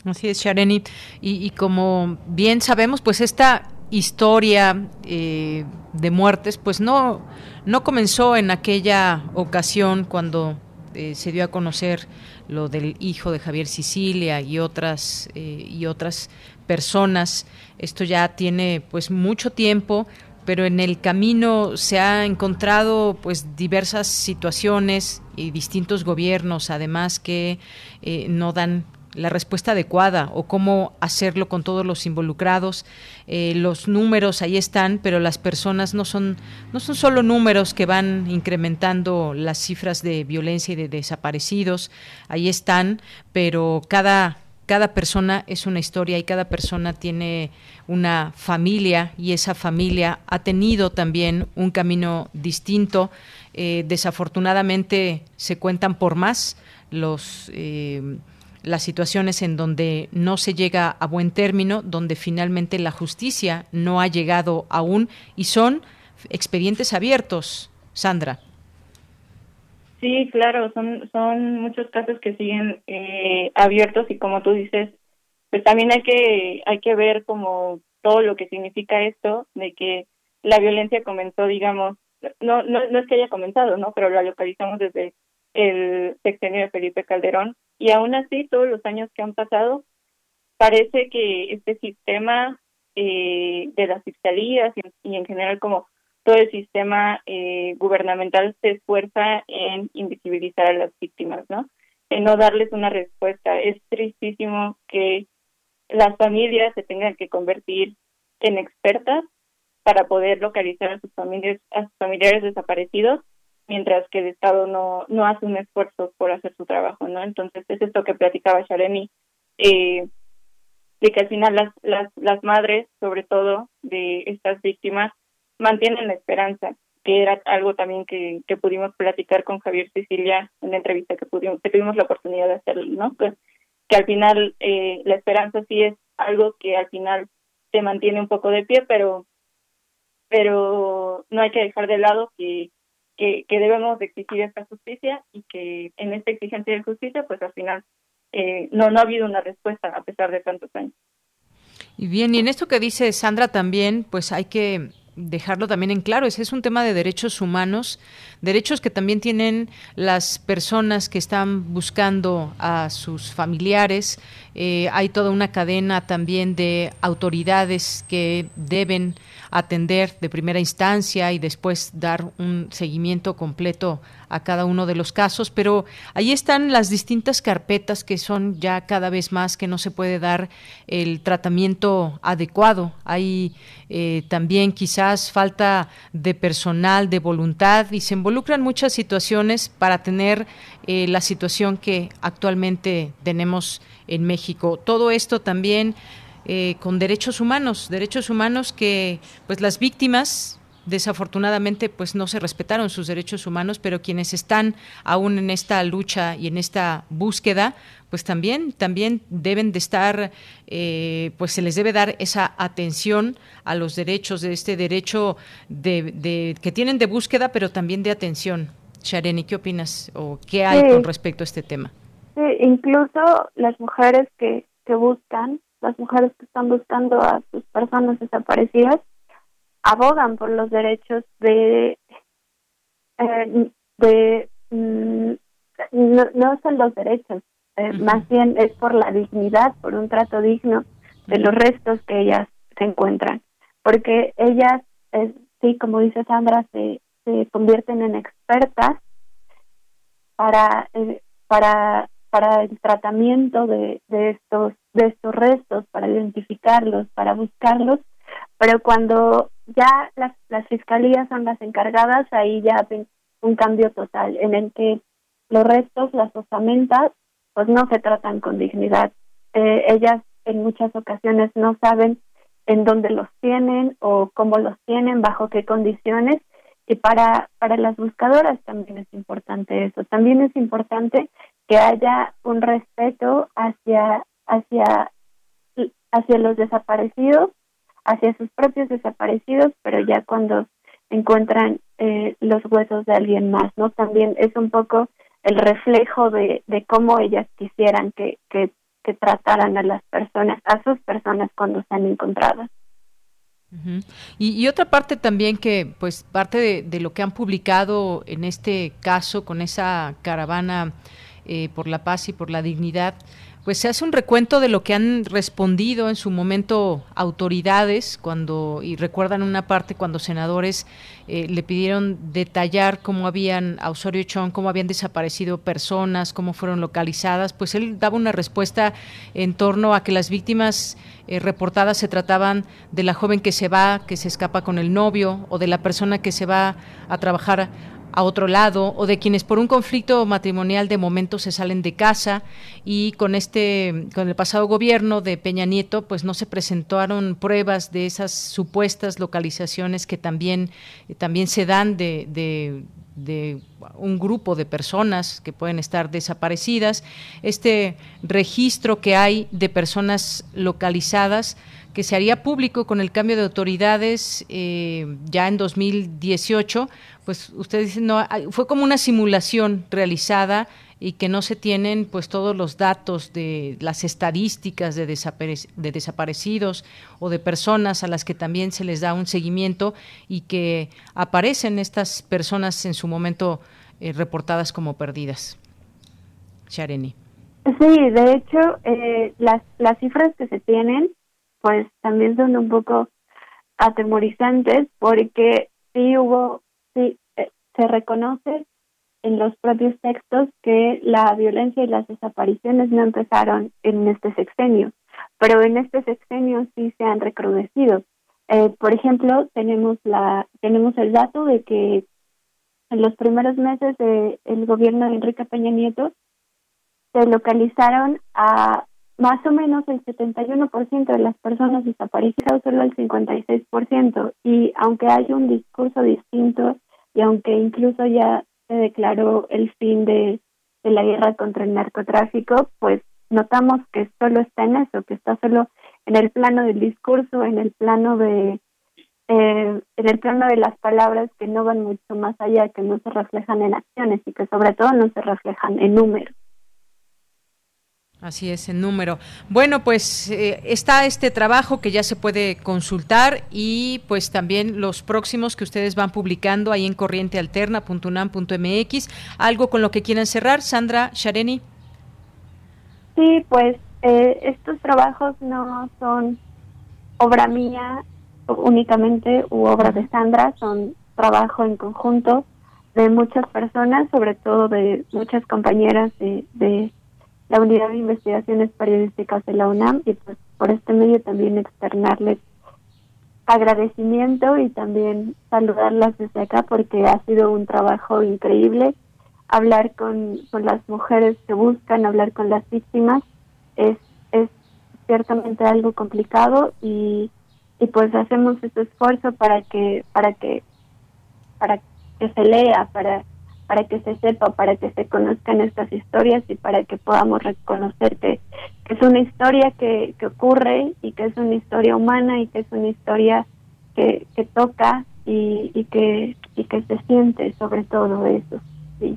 Así es, Shareni. Y, como bien sabemos, pues esta historia eh, de muertes, pues no, no comenzó en aquella ocasión cuando eh, se dio a conocer lo del hijo de Javier Sicilia y otras eh, y otras personas. Esto ya tiene pues mucho tiempo pero en el camino se ha encontrado pues diversas situaciones y distintos gobiernos además que eh, no dan la respuesta adecuada o cómo hacerlo con todos los involucrados. Eh, los números ahí están, pero las personas no son, no son solo números que van incrementando las cifras de violencia y de desaparecidos, ahí están, pero cada cada persona es una historia y cada persona tiene una familia y esa familia ha tenido también un camino distinto. Eh, desafortunadamente se cuentan por más los, eh, las situaciones en donde no se llega a buen término, donde finalmente la justicia no ha llegado aún y son expedientes abiertos, Sandra. Sí, claro, son, son muchos casos que siguen eh, abiertos y como tú dices, pues también hay que, hay que ver como todo lo que significa esto, de que la violencia comenzó, digamos, no, no, no es que haya comenzado, ¿no? Pero la localizamos desde el sexenio de Felipe Calderón y aún así todos los años que han pasado parece que este sistema eh, de las fiscalías y, en general como todo el sistema eh, gubernamental se esfuerza en invisibilizar a las víctimas, ¿no? En no darles una respuesta. Es tristísimo que las familias se tengan que convertir en expertas para poder localizar a sus familiares, a sus familiares desaparecidos, mientras que el Estado no, no hace un esfuerzo por hacer su trabajo, ¿no? Entonces es esto que platicaba Sharemi, eh, de que al final las, las, las madres, sobre todo de estas víctimas, mantienen la esperanza, que era algo también que, que pudimos platicar con Javier Sicilia en la entrevista que pudimos, que tuvimos la oportunidad de hacerlo, ¿no? Que, que al final eh, la esperanza sí es algo que al final se mantiene un poco de pie, pero pero no hay que dejar de lado que, que, debemos de exigir esta justicia y que en esta exigencia de justicia, pues al final eh, no, no ha habido una respuesta a pesar de tantos años. Y bien, y en esto que dice Sandra también, pues hay que dejarlo también en claro, ese es un tema de derechos humanos, derechos que también tienen las personas que están buscando a sus familiares. Eh, hay toda una cadena también de autoridades que deben atender de primera instancia y después dar un seguimiento completo a cada uno de los casos, pero ahí están las distintas carpetas que son ya cada vez más que no se puede dar el tratamiento adecuado. Hay eh, también quizás falta de personal, de voluntad y se involucran muchas situaciones para tener eh, la situación que actualmente tenemos en México. Todo esto también eh, con derechos humanos, derechos humanos que pues las víctimas desafortunadamente pues no se respetaron sus derechos humanos, pero quienes están aún en esta lucha y en esta búsqueda, pues también también deben de estar, eh, pues se les debe dar esa atención a los derechos de este derecho de, que tienen de búsqueda, pero también de atención. Shareni, ¿qué opinas o qué hay con respecto a este tema? Sí, incluso las mujeres que, que buscan las mujeres que están buscando a sus personas desaparecidas abogan por los derechos de eh, de mm, no, son los derechos eh, más bien es por la dignidad por un trato digno de los restos que ellas se encuentran. Porque ellas eh, sí como dice Sandra se se convierten en expertas para para para el tratamiento de, de estos de estos restos para identificarlos para buscarlos. Pero cuando ya las, las fiscalías son las encargadas ahí ya un cambio total en el que los restos las osamentas pues no se tratan con dignidad. Eh, ellas en muchas ocasiones no saben en dónde los tienen o cómo los tienen bajo qué condiciones. Y para para las buscadoras también es importante eso. También es importante que haya un respeto hacia hacia hacia los desaparecidos, hacia sus propios desaparecidos, pero ya cuando encuentran eh, los huesos de alguien más, ¿no? También es un poco el reflejo de, de cómo ellas quisieran que, que, que trataran a las personas, a sus personas cuando están encontradas. y, y, otra parte también que, pues, parte de, de, lo que han publicado en este caso con esa caravana eh, por la paz y por la dignidad, pues se hace un recuento de lo que han respondido en su momento autoridades cuando y recuerdan una parte cuando senadores eh, le pidieron detallar cómo habían a Osorio Chong cómo habían desaparecido personas cómo fueron localizadas pues él daba una respuesta en torno a que las víctimas eh, reportadas se trataban de la joven que se va que se escapa con el novio o de la persona que se va a trabajar a otro lado o de quienes por un conflicto matrimonial de momento se salen de casa y con este con el pasado gobierno de Peña Nieto pues no se presentaron pruebas de esas supuestas localizaciones que también también se dan de, de un grupo de personas que pueden estar desaparecidas. Este registro que hay de personas localizadas que se haría público con el cambio de autoridades eh, ya en 2018, pues ustedes dicen, no, fue como una simulación realizada y que no se tienen pues todos los datos de las estadísticas de, de, desaparecidos o de personas a las que también se les da un seguimiento y que aparecen estas personas en su momento eh, reportadas como perdidas. Shareni. Sí, de hecho, eh, las, las cifras que se tienen pues también son un poco atemorizantes porque sí hubo, sí, eh, se reconoce en los propios textos que la violencia y las desapariciones no empezaron en este sexenio, pero en este sexenio sí se han recrudecido. Eh, por ejemplo, tenemos la tenemos el dato de que en los primeros meses del el gobierno de Enrique Peña Nieto se localizaron a más o menos el 71% de las personas desaparecidas, solo el 56%. Y aunque hay un discurso distinto y aunque incluso ya se declaró el fin de, la guerra contra el narcotráfico, pues notamos que solo está en eso, que está solo en el plano del discurso, en el plano de eh, en el plano de las palabras que no van mucho más allá, que no se reflejan en acciones y que sobre todo no se reflejan en números. Así es, en número. Bueno, pues eh, está este trabajo que ya se puede consultar y pues también los próximos que ustedes van publicando ahí en corrientealterna.unam.mx. ¿Algo con lo que quieran cerrar, Sandra Shareni? Sí, pues eh, estos trabajos no son obra mía únicamente u obra de Sandra, son trabajo en conjunto de muchas personas, sobre todo de muchas compañeras de, de la Unidad de Investigaciones Periodísticas de la UNAM y pues por este medio también externarles agradecimiento y también saludarlas desde acá porque ha sido un trabajo increíble. Hablar con, con las mujeres que buscan, hablar con las víctimas es, es ciertamente algo complicado y, y pues hacemos este esfuerzo para que, para que, para que se lea, para para que se sepa, para que se conozcan estas historias y para que podamos reconocer que, es una historia que, que, ocurre y que es una historia humana y que es una historia que, que toca y, y, que, y que se siente sobre todo eso. Sí.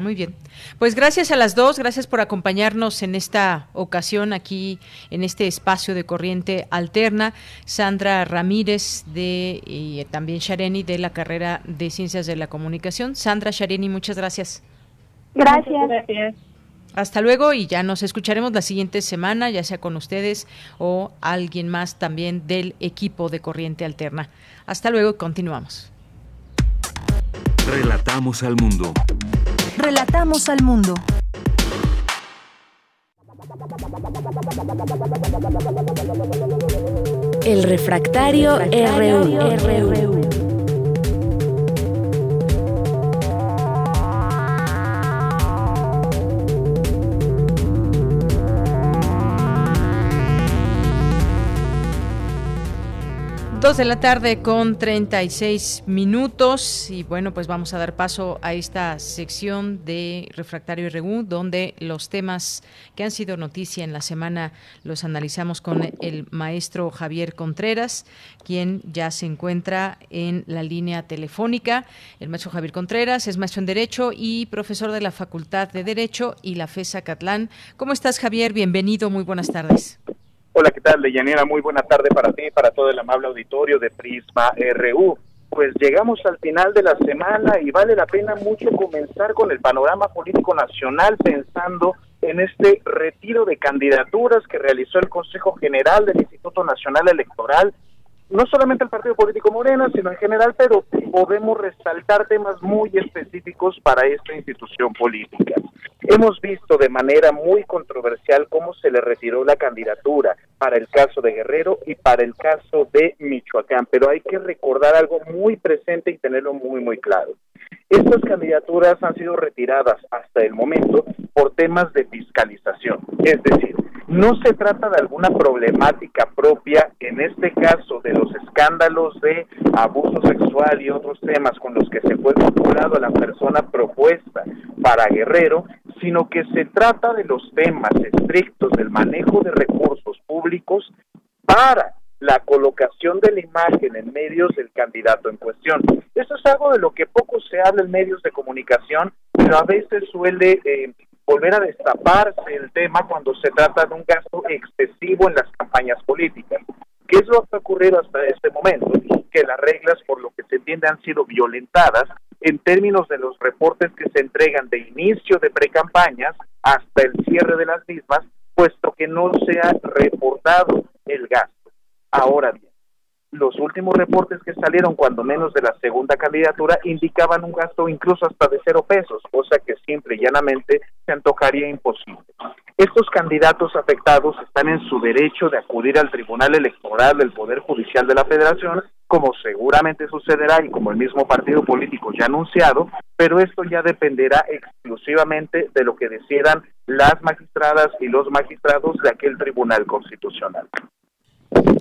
Muy bien. Pues gracias a las dos, gracias por acompañarnos en esta ocasión aquí en este espacio de corriente alterna. Sandra Ramírez de y también Shareni de la carrera de Ciencias de la Comunicación. Sandra Shareni, muchas gracias. Gracias. Hasta luego y ya nos escucharemos la siguiente semana, ya sea con ustedes o alguien más también del equipo de Corriente Alterna. Hasta luego, continuamos. Relatamos al mundo. Relatamos al mundo. El refractario, RU. Dos de la tarde con 36 minutos y bueno, pues vamos a dar paso a esta sección de Refractario RU donde los temas que han sido noticia en la semana los analizamos con el maestro Javier Contreras, quien ya se encuentra en la línea telefónica. El maestro Javier Contreras es maestro en Derecho y profesor de la Facultad de Derecho y la FESA Catlán. ¿Cómo estás, Javier? Bienvenido, muy buenas tardes. Hola, ¿qué tal, Leyanera? Muy buena tarde para ti y para todo el amable auditorio de Prisma RU. Pues llegamos al final de la semana y vale la pena mucho comenzar con el panorama político nacional pensando en este retiro de candidaturas que realizó el Consejo General del Instituto Nacional Electoral no solamente el partido político Morena, sino en general, pero podemos resaltar temas muy específicos para esta institución política. Hemos visto de manera muy controversial cómo se le retiró la candidatura para el caso de Guerrero y para el caso de Michoacán, pero hay que recordar algo muy presente y tenerlo muy, muy claro. Estas candidaturas han sido retiradas hasta el momento por temas de fiscalización, es decir, No se trata de alguna problemática propia, en este caso de los escándalos de abuso sexual y otros temas con los que se fue vinculado a la persona propuesta para Guerrero, sino que se trata de los temas estrictos del manejo de recursos públicos para la colocación de la imagen en medios del candidato en cuestión. Eso es algo de lo que poco se habla en medios de comunicación, pero a veces suele eh, volver a destaparse el tema cuando se trata de un gasto excesivo en las campañas políticas. ¿Qué es lo que ha ocurrido hasta este momento? Que las reglas, por lo que se entiende, han sido violentadas en términos de los reportes que se entregan de inicio de precampañas hasta el cierre de las mismas, puesto que no se ha reportado el gasto. Ahora bien, los últimos reportes que salieron, cuando menos de la segunda candidatura, indicaban un gasto incluso hasta de cero pesos, cosa que simple y llanamente se antojaría imposible. Estos candidatos afectados están en su derecho de acudir al Tribunal Electoral del Poder Judicial de la Federación, como seguramente sucederá y como el mismo partido político ya ha anunciado, pero esto ya dependerá exclusivamente de lo que decidan las magistradas y los magistrados de aquel Tribunal Constitucional.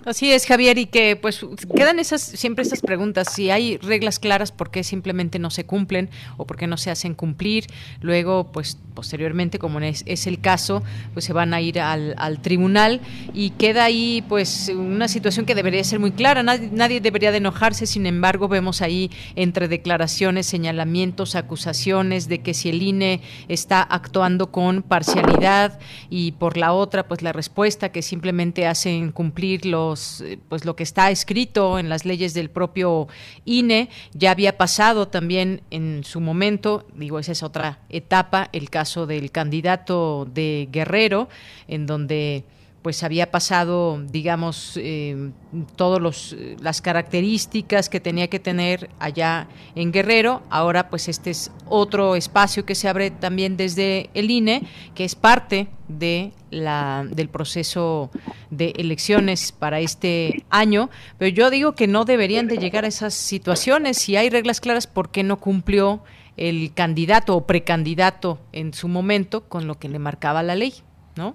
Así es, Javier, y que pues quedan esas siempre esas preguntas, si hay reglas claras, ¿por qué simplemente no se cumplen o por qué no se hacen cumplir? Luego, pues posteriormente, como es, es el caso, pues se van a ir al, al, tribunal y queda ahí pues una situación que debería ser muy clara, nadie, nadie debería de enojarse, sin embargo, vemos ahí entre declaraciones, señalamientos, acusaciones de que si el INE está actuando con parcialidad y por la otra, pues la respuesta que simplemente hacen cumplir los pues lo que está escrito en las leyes del propio INE ya había pasado también en su momento digo esa es otra etapa el caso del candidato de Guerrero en donde pues había pasado, digamos, eh, todas las características que tenía que tener allá en Guerrero. Ahora, pues este es otro espacio que se abre también desde el INE, que es parte de la, del proceso de elecciones para este año. Pero yo digo que no deberían de llegar a esas situaciones. Si hay reglas claras, ¿por qué no cumplió el candidato o precandidato en su momento con lo que le marcaba la ley? ¿No?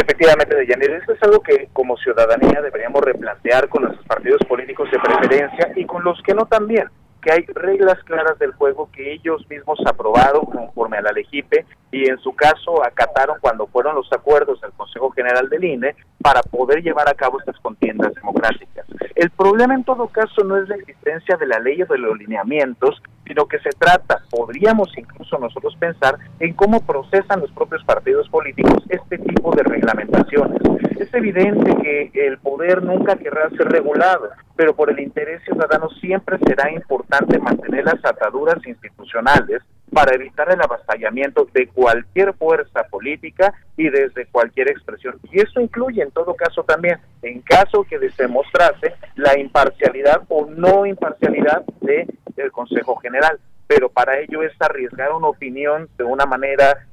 Efectivamente, Deyanira, eso es algo que como ciudadanía deberíamos replantear con nuestros partidos políticos de preferencia y con los que no también, que hay reglas claras del juego que ellos mismos aprobaron conforme a la LEGIPE y en su caso acataron cuando fueron los acuerdos del Consejo General del INE para poder llevar a cabo estas contiendas democráticas. El problema en todo caso no es la existencia de la ley o de los lineamientos, sino que se trata, podríamos incluso nosotros pensar, en cómo procesan los propios partidos políticos este tipo de reglamentaciones. Es evidente que el poder nunca querrá ser regulado, pero por el interés ciudadano siempre será importante mantener las ataduras institucionales para evitar el avasallamiento de cualquier fuerza política y desde cualquier expresión. Y eso incluye en todo caso también, en caso que se demostrase la imparcialidad o no imparcialidad de, del Consejo General. Pero para ello es arriesgar una opinión de una manera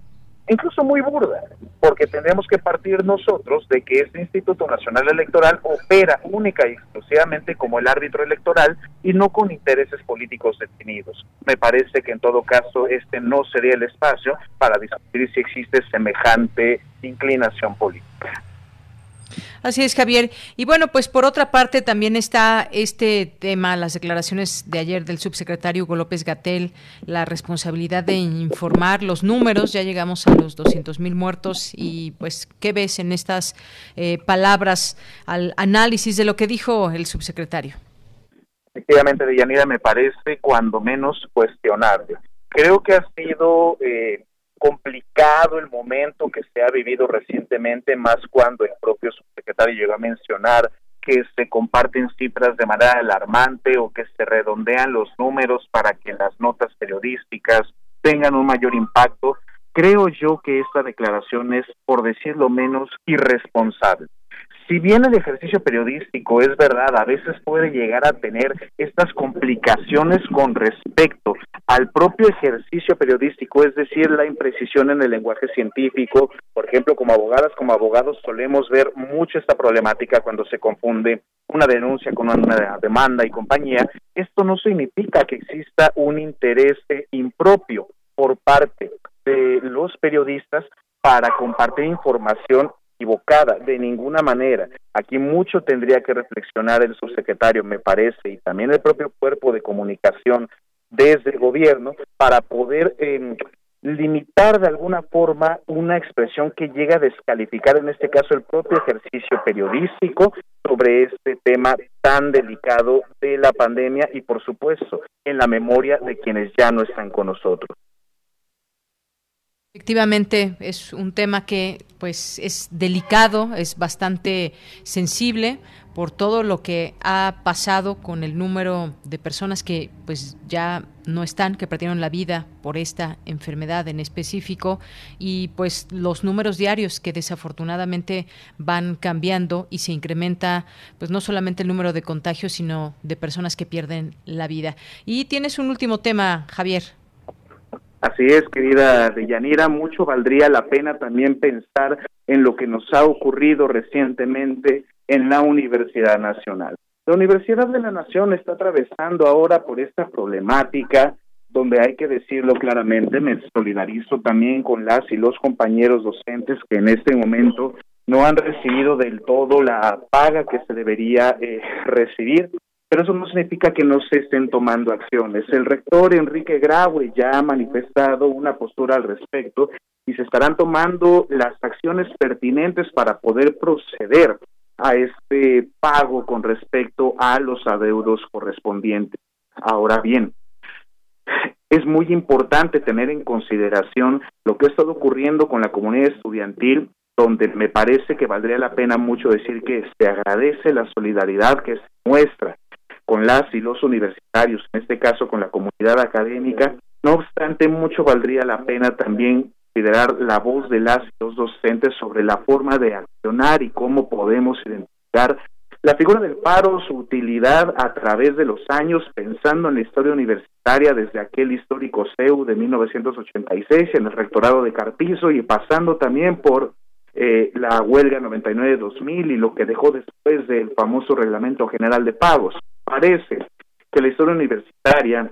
incluso muy burda, porque tendremos que partir nosotros de que este Instituto Nacional Electoral opera única y exclusivamente como el árbitro electoral y no con intereses políticos definidos. Me parece que en todo caso este no sería el espacio para discutir si existe semejante inclinación política. Así es, Javier. Y bueno, pues por otra parte también está este tema, las declaraciones de ayer del subsecretario Hugo López Gatel, la responsabilidad de informar los números. Ya llegamos a los 200 mil muertos y pues, ¿qué ves en estas eh, palabras al análisis de lo que dijo el subsecretario? Efectivamente, Deyanira, me parece cuando menos cuestionable. Creo que ha sido... Eh, complicado el momento que se ha vivido recientemente, más cuando el propio subsecretario llegó a mencionar que se comparten cifras de manera alarmante o que se redondean los números para que las notas periodísticas tengan un mayor impacto. Creo yo que esta declaración es, por decirlo menos, irresponsable si bien el ejercicio periodístico es verdad, a veces puede llegar a tener estas complicaciones con respecto al propio ejercicio periodístico, es decir, la imprecisión en el lenguaje científico, por ejemplo, como abogadas, como abogados solemos ver mucho esta problemática cuando se confunde una denuncia con una demanda y compañía, esto no significa que exista un interés impropio por parte de los periodistas para compartir información equivocada, de ninguna manera. Aquí mucho tendría que reflexionar el subsecretario, me parece, y también el propio cuerpo de comunicación desde el gobierno para poder eh, limitar de alguna forma una expresión que llega a descalificar en este caso el propio ejercicio periodístico sobre este tema tan delicado de la pandemia y por supuesto en la memoria de quienes ya no están con nosotros. Efectivamente, es un tema que pues es delicado, es bastante sensible por todo lo que ha pasado con el número de personas que pues ya no están, que perdieron la vida por esta enfermedad en específico y pues los números diarios que desafortunadamente van cambiando y se incrementa pues no solamente el número de contagios, sino de personas que pierden la vida. Y tienes un último tema, Javier. Así es, querida Deyanira, mucho valdría la pena también pensar en lo que nos ha ocurrido recientemente en la Universidad Nacional. La Universidad de la Nación está atravesando ahora por esta problemática donde hay que decirlo claramente, me solidarizo también con las y los compañeros docentes que en este momento no han recibido del todo la paga que se debería eh, recibir pero eso no significa que no se estén tomando acciones. El rector Enrique Graue ya ha manifestado una postura al respecto y se estarán tomando las acciones pertinentes para poder proceder a este pago con respecto a los adeudos correspondientes. Ahora bien, es muy importante tener en consideración lo que ha estado ocurriendo con la comunidad estudiantil, donde me parece que valdría la pena mucho decir que se agradece la solidaridad que se muestra con las y los universitarios, en este caso con la comunidad académica. No obstante, mucho valdría la pena también considerar la voz de las y los docentes sobre la forma de accionar y cómo podemos identificar la figura del paro, su utilidad a través de los años, pensando en la historia universitaria desde aquel histórico CEU de 1986 en el rectorado de Carpizo y pasando también por eh, la huelga 99-2000 y lo que dejó después del famoso reglamento general de pagos parece que la historia universitaria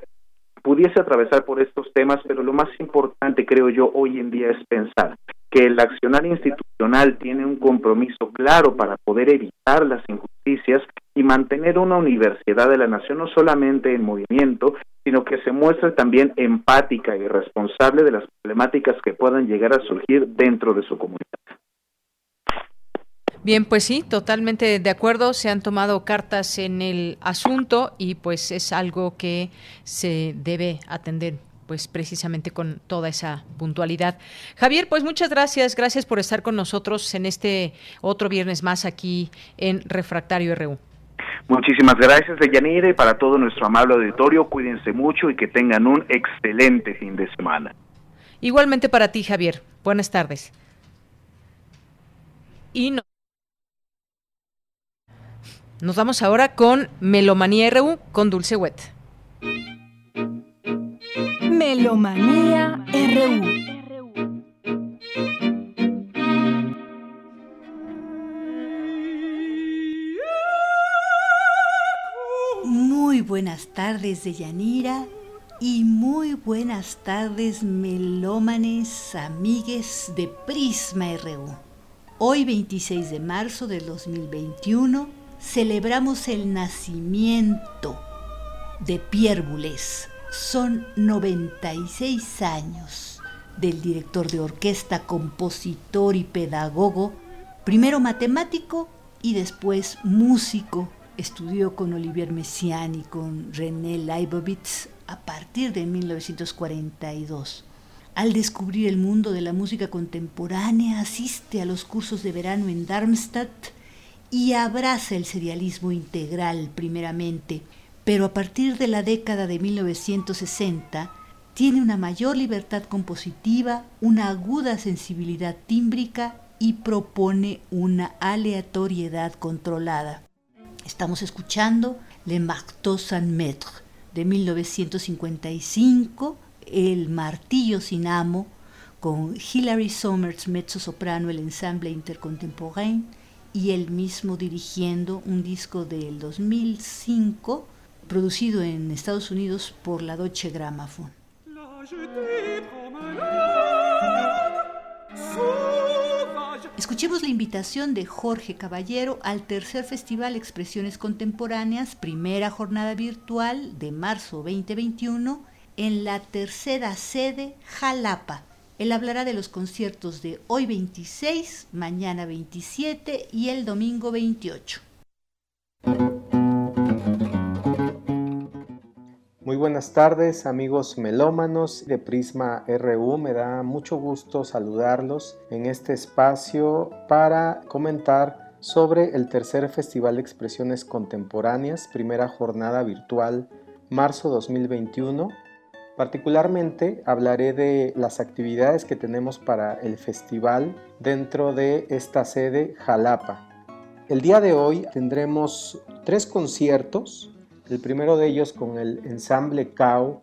pudiese atravesar por estos temas, pero lo más importante, creo yo, hoy en día es pensar que el accionar institucional tiene un compromiso claro para poder evitar las injusticias y mantener una universidad de la nación no solamente en movimiento, sino que se muestre también empática y responsable de las problemáticas que puedan llegar a surgir dentro de su comunidad. Bien, pues sí, totalmente de acuerdo. Se han tomado cartas en el asunto y pues es algo que se debe atender pues precisamente con toda esa puntualidad. Javier, pues muchas gracias, gracias por estar con nosotros en este otro viernes más aquí en Refractario RU. Muchísimas gracias, Deyanira, y para todo nuestro amable auditorio, cuídense mucho y que tengan un excelente fin de semana. Igualmente para ti, Javier. Buenas tardes. Y no nos vamos ahora con Melomanía RU con Dulce Wet. Melomanía RU. Muy buenas tardes de Yanira y muy buenas tardes melómanes, amigues de Prisma RU. Hoy 26 de marzo del 2021 celebramos el nacimiento de Pierre. Son 96 años del director de orquesta, compositor y pedagogo, primero matemático y después músico. Estudió con Olivier Messiaen y con René Leibovitz a partir de 1942. Al descubrir el mundo de la música contemporánea, asiste a los cursos de verano en Darmstadt y abraza el serialismo integral primeramente, pero a partir de la década de 1960 tiene una mayor libertad compositiva, una aguda sensibilidad tímbrica y propone una aleatoriedad controlada. Estamos escuchando Le Marteau sans Maître de 1955, El Martillo sin Amo, con Hilary Somers, mezzo soprano, el ensamble intercontemporain, y él mismo dirigiendo un disco del 2005 producido en Estados Unidos por la Deutsche Grammophon. Escuchemos la invitación de Jorge Caballero al tercer Festival Expresiones Contemporáneas, primera jornada virtual de marzo 2021 en la tercera sede Jalapa. Él hablará de los conciertos de hoy 26, mañana 27 y el domingo 28. Muy buenas tardes amigos melómanos de Prisma RU, me da mucho gusto saludarlos en este espacio para comentar sobre el tercer Festival de Expresiones Contemporáneas, primera jornada virtual, marzo 2021. Particularmente hablaré de las actividades que tenemos para el festival dentro de esta sede Jalapa. El día de hoy tendremos tres conciertos el primero de ellos con el ensamble CAO,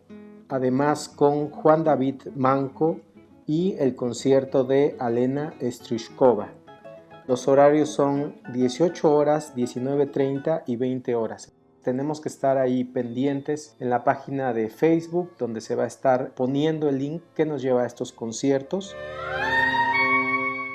además con Juan David Manco y el concierto de Alena Strushkova. Los horarios son 18 horas, 19.30 y 20 horas. Tenemos que estar ahí pendientes en la página de Facebook donde se va a estar poniendo el link que nos lleva a estos conciertos.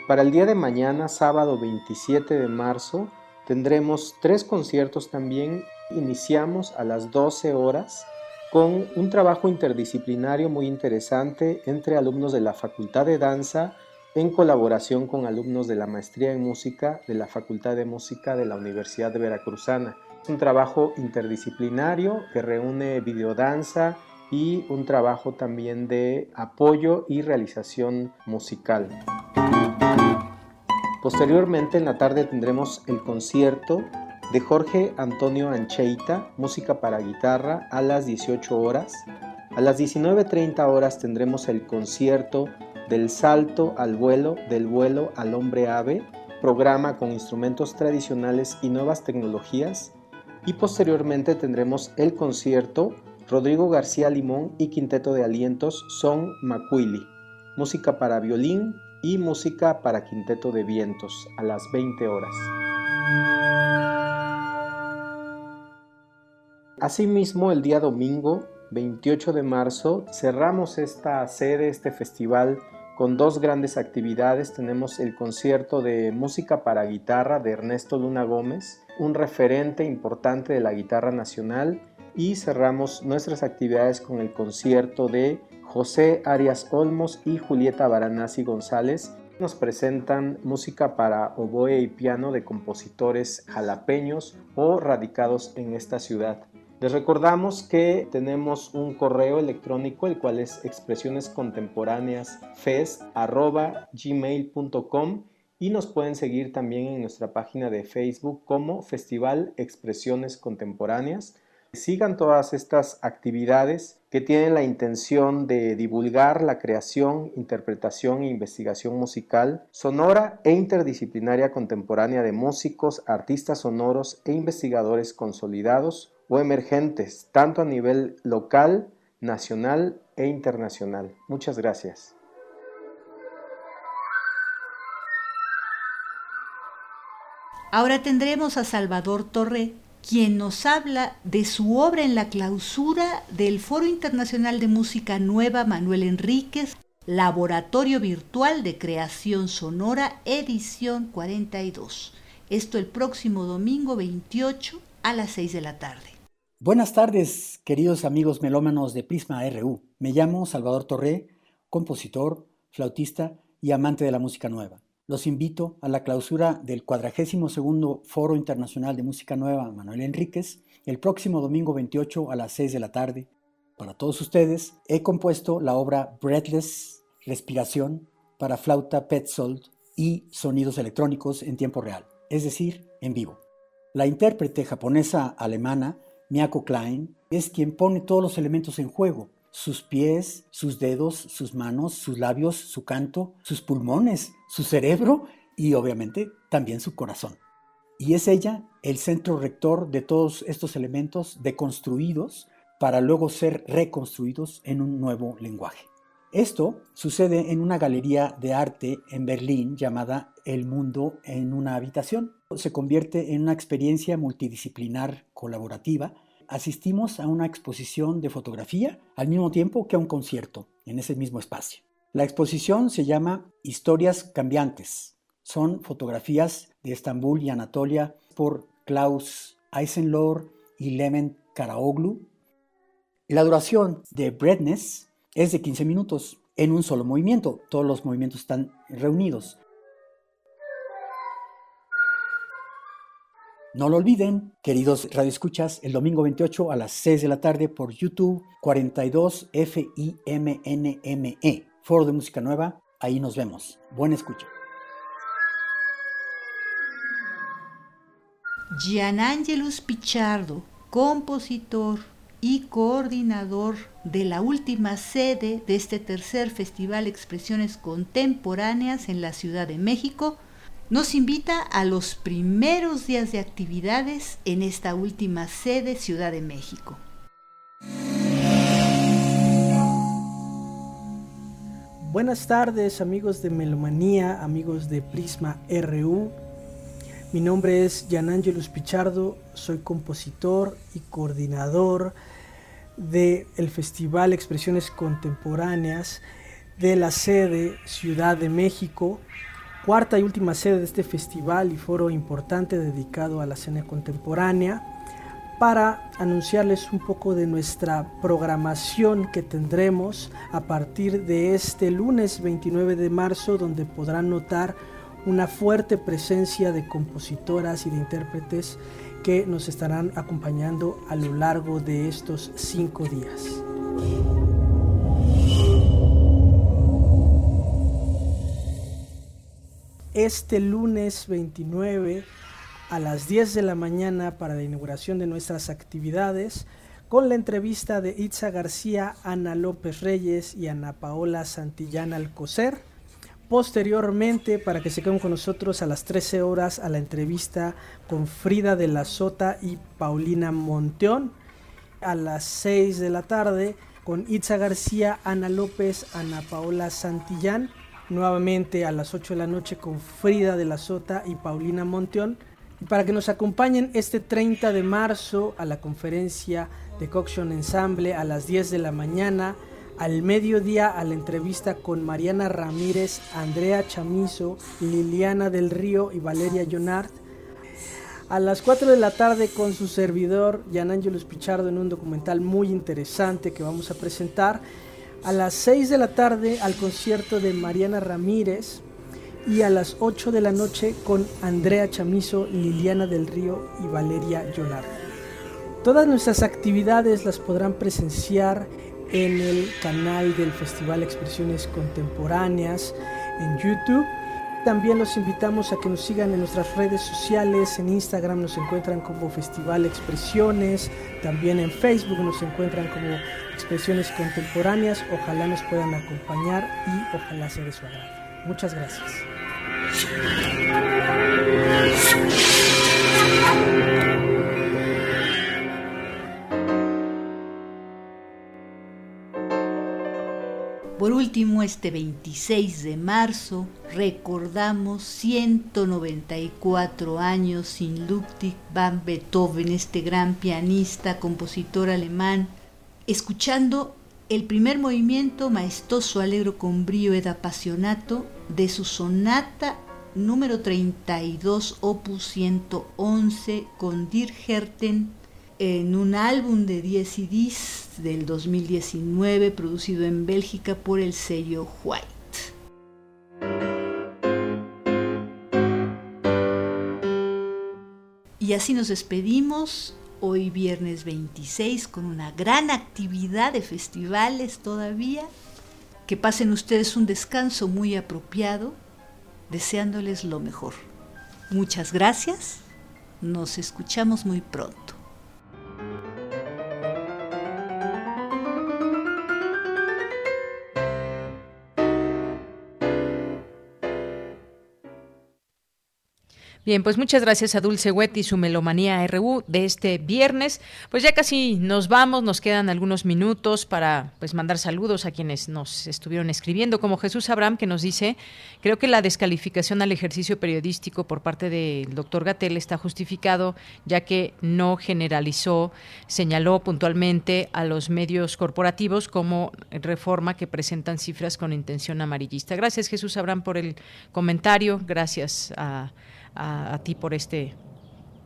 Para el día de mañana, sábado 27 de marzo, tendremos tres conciertos también Iniciamos a las 12 horas con un trabajo interdisciplinario muy interesante entre alumnos de la Facultad de Danza en colaboración con alumnos de la Maestría en Música de la Facultad de Música de la Universidad de Veracruzana. Es un trabajo interdisciplinario que reúne videodanza y un trabajo también de apoyo y realización musical. Posteriormente en la tarde tendremos el concierto de Jorge Antonio Ancheita, música para guitarra, a las 18 horas. A las 19.30 horas tendremos el concierto del salto al vuelo, del vuelo al hombre ave, programa con instrumentos tradicionales y nuevas tecnologías. Y posteriormente tendremos el concierto Rodrigo García Limón y Quinteto de Alientos son Macuili, música para violín y música para quinteto de vientos a las 20 horas. Asimismo, el día domingo 28 de marzo cerramos esta sede, este festival, con dos grandes actividades. Tenemos el concierto de música para guitarra de Ernesto Luna Gómez, un referente importante de la guitarra nacional, y cerramos nuestras actividades con el concierto de José Arias Olmos y Julieta Baranasi González. Nos presentan música para oboe y piano de compositores jalapeños o radicados en esta ciudad. Les recordamos que tenemos un correo electrónico, el cual es expresionescontemporáneasfest.gmail.com y nos pueden seguir también en nuestra página de Facebook como Festival Expresiones Contemporáneas. Sigan todas estas actividades que tienen la intención de divulgar la creación, interpretación e investigación musical, sonora e interdisciplinaria contemporánea de músicos, artistas sonoros e investigadores consolidados o emergentes, tanto a nivel local, nacional e internacional. Muchas gracias. Ahora tendremos a Salvador Torre, quien nos habla de su obra en la clausura del Foro Internacional de Música Nueva Manuel Enríquez, Laboratorio Virtual de Creación Sonora, edición 42. Esto el próximo domingo 28 a las 6 de la tarde. Buenas tardes, queridos amigos melómanos de Prisma RU. Me llamo Salvador Torré, compositor, flautista y amante de la música nueva. Los invito a la clausura del 42 Foro Internacional de Música Nueva Manuel Enríquez el próximo domingo 28 a las 6 de la tarde. Para todos ustedes he compuesto la obra Breathless, Respiración, para flauta Petzold y sonidos electrónicos en tiempo real, es decir, en vivo. La intérprete japonesa alemana Miyako Klein es quien pone todos los elementos en juego. Sus pies, sus dedos, sus manos, sus labios, su canto, sus pulmones, su cerebro y obviamente también su corazón. Y es ella el centro rector de todos estos elementos deconstruidos para luego ser reconstruidos en un nuevo lenguaje. Esto sucede en una galería de arte en Berlín llamada El Mundo en una habitación. Se convierte en una experiencia multidisciplinar colaborativa. Asistimos a una exposición de fotografía al mismo tiempo que a un concierto en ese mismo espacio. La exposición se llama Historias Cambiantes. Son fotografías de Estambul y Anatolia por Klaus Eisenlohr y Levent Karaoglu. La duración de Breadness es de 15 minutos en un solo movimiento. Todos los movimientos están reunidos. No lo olviden, queridos radioescuchas, el domingo 28 a las 6 de la tarde por YouTube 42 FIMNME, Foro de Música Nueva. Ahí nos vemos. Buena escucha. Gianangelus Pichardo, compositor y coordinador de la última sede de este tercer Festival Expresiones Contemporáneas en la Ciudad de México, nos invita a los primeros días de actividades en esta última sede Ciudad de México. Buenas tardes amigos de Melomanía, amigos de Prisma RU. Mi nombre es Angelus Pichardo, soy compositor y coordinador del Festival Expresiones Contemporáneas de la sede Ciudad de México cuarta y última sede de este festival y foro importante dedicado a la escena contemporánea para anunciarles un poco de nuestra programación que tendremos a partir de este lunes 29 de marzo donde podrán notar una fuerte presencia de compositoras y de intérpretes que nos estarán acompañando a lo largo de estos cinco días. Este lunes 29 a las 10 de la mañana para la inauguración de nuestras actividades con la entrevista de Itza García, Ana López Reyes y Ana Paola Santillán Alcocer. Posteriormente, para que se queden con nosotros a las 13 horas a la entrevista con Frida de la Sota y Paulina Monteón. A las 6 de la tarde con Itza García, Ana López, Ana Paola Santillán nuevamente a las 8 de la noche con Frida de la Sota y Paulina Monteón. Y para que nos acompañen este 30 de marzo a la conferencia de Coction Ensemble a las 10 de la mañana, al mediodía a la entrevista con Mariana Ramírez, Andrea Chamizo, Liliana del Río y Valeria Jonart. A las 4 de la tarde con su servidor, Jan Ángelos Pichardo, en un documental muy interesante que vamos a presentar a las 6 de la tarde al concierto de Mariana Ramírez y a las 8 de la noche con Andrea Chamizo, Liliana del Río y Valeria Yolar. Todas nuestras actividades las podrán presenciar en el canal del Festival Expresiones Contemporáneas en YouTube también los invitamos a que nos sigan en nuestras redes sociales. En Instagram nos encuentran como Festival Expresiones. También en Facebook nos encuentran como Expresiones Contemporáneas. Ojalá nos puedan acompañar y ojalá sea de su agrado. Muchas gracias. Por último, este 26 de marzo recordamos 194 años sin Ludwig van Beethoven, este gran pianista, compositor alemán, escuchando el primer movimiento maestoso, alegro con brío ed apasionato de su sonata número 32, opus 111 con Dirgerten en un álbum de 10 CDs del 2019 producido en Bélgica por el sello White. Y así nos despedimos hoy viernes 26 con una gran actividad de festivales todavía. Que pasen ustedes un descanso muy apropiado, deseándoles lo mejor. Muchas gracias, nos escuchamos muy pronto. Bien, pues muchas gracias a Dulce y su Melomanía RU de este viernes. Pues ya casi nos vamos, nos quedan algunos minutos para pues mandar saludos a quienes nos estuvieron escribiendo, como Jesús Abraham que nos dice, creo que la descalificación al ejercicio periodístico por parte del doctor Gatel está justificado, ya que no generalizó, señaló puntualmente a los medios corporativos como reforma que presentan cifras con intención amarillista. Gracias Jesús Abraham por el comentario, gracias a a, a ti por este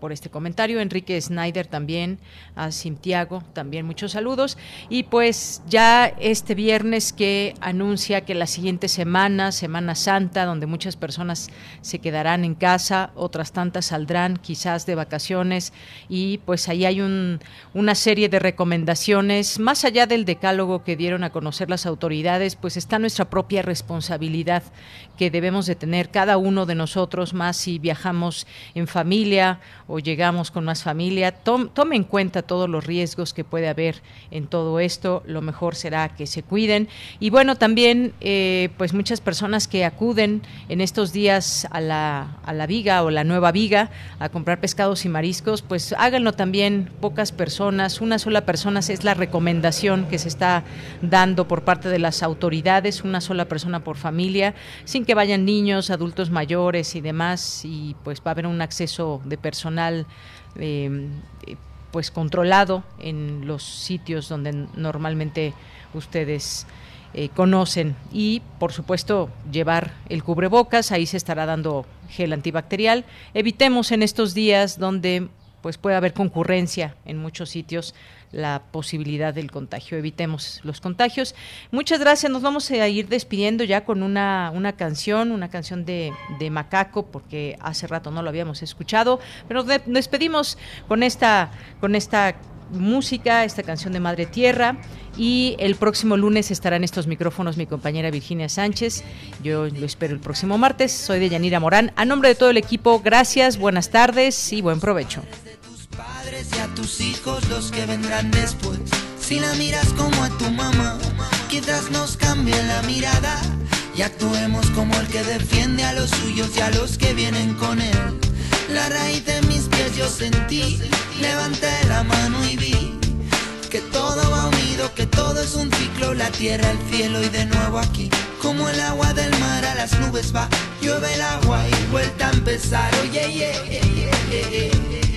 por este comentario. Enrique Snyder también, a Santiago también muchos saludos. Y pues ya este viernes que anuncia que la siguiente semana, Semana Santa, donde muchas personas se quedarán en casa, otras tantas saldrán quizás de vacaciones y pues ahí hay un, una serie de recomendaciones, más allá del decálogo que dieron a conocer las autoridades, pues está nuestra propia responsabilidad que debemos de tener cada uno de nosotros, más si viajamos en familia o llegamos con más familia. tome en cuenta todos los riesgos que puede haber en todo esto. Lo mejor será que se cuiden. Y bueno, también eh, pues muchas personas que acuden en estos días a la, a la viga o la nueva viga a comprar pescados y mariscos, pues háganlo también pocas personas. Una sola persona es la recomendación que se está dando por parte de las autoridades, una sola persona por familia, sin que vayan niños, adultos mayores y demás. Y pues va a haber un acceso de personal eh, pues controlado en los sitios donde normalmente ustedes eh, conocen. Y por supuesto llevar el cubrebocas ahí se estará dando gel antibacterial. Evitemos en estos días donde pues puede haber concurrencia en muchos sitios la posibilidad del contagio. Evitemos los contagios. Muchas gracias. Nos vamos a ir despidiendo ya con una, una canción, una canción de, de Macaco, porque hace rato no lo habíamos escuchado. Pero nos despedimos con esta, con esta música, esta canción de Madre Tierra. Y el próximo lunes estará en estos micrófonos mi compañera Virginia Sánchez. Yo lo espero el próximo martes. Soy de Yanira Morán. A nombre de todo el equipo, gracias, buenas tardes y buen provecho padres y a tus hijos los que vendrán después. Si la miras como a tu mamá, quizás nos cambie la mirada y actuemos como el que defiende a los suyos y a los que vienen con él. La raíz de mis pies yo sentí, levanté la mano y vi que todo va unido, que todo es un ciclo, la tierra, el cielo y de nuevo aquí. Como el agua del mar a las nubes va, llueve el agua y vuelta a empezar. Oye, yeah, yeah, yeah,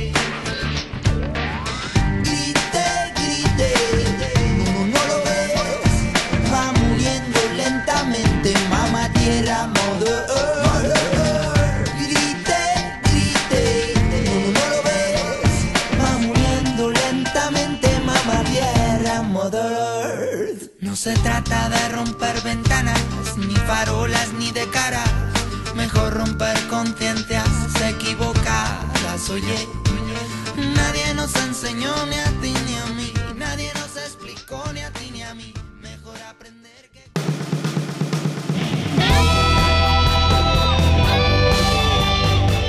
mamá tierra, mother Grite, grite, no, no lo ves, va muriendo lentamente, mamá tierra, mother. No se trata de romper ventanas, ni farolas, ni de cara, mejor romper conciencias equivocadas, oye. Nadie nos enseñó ni a ti ni a mí, nadie nos explicó ni a ti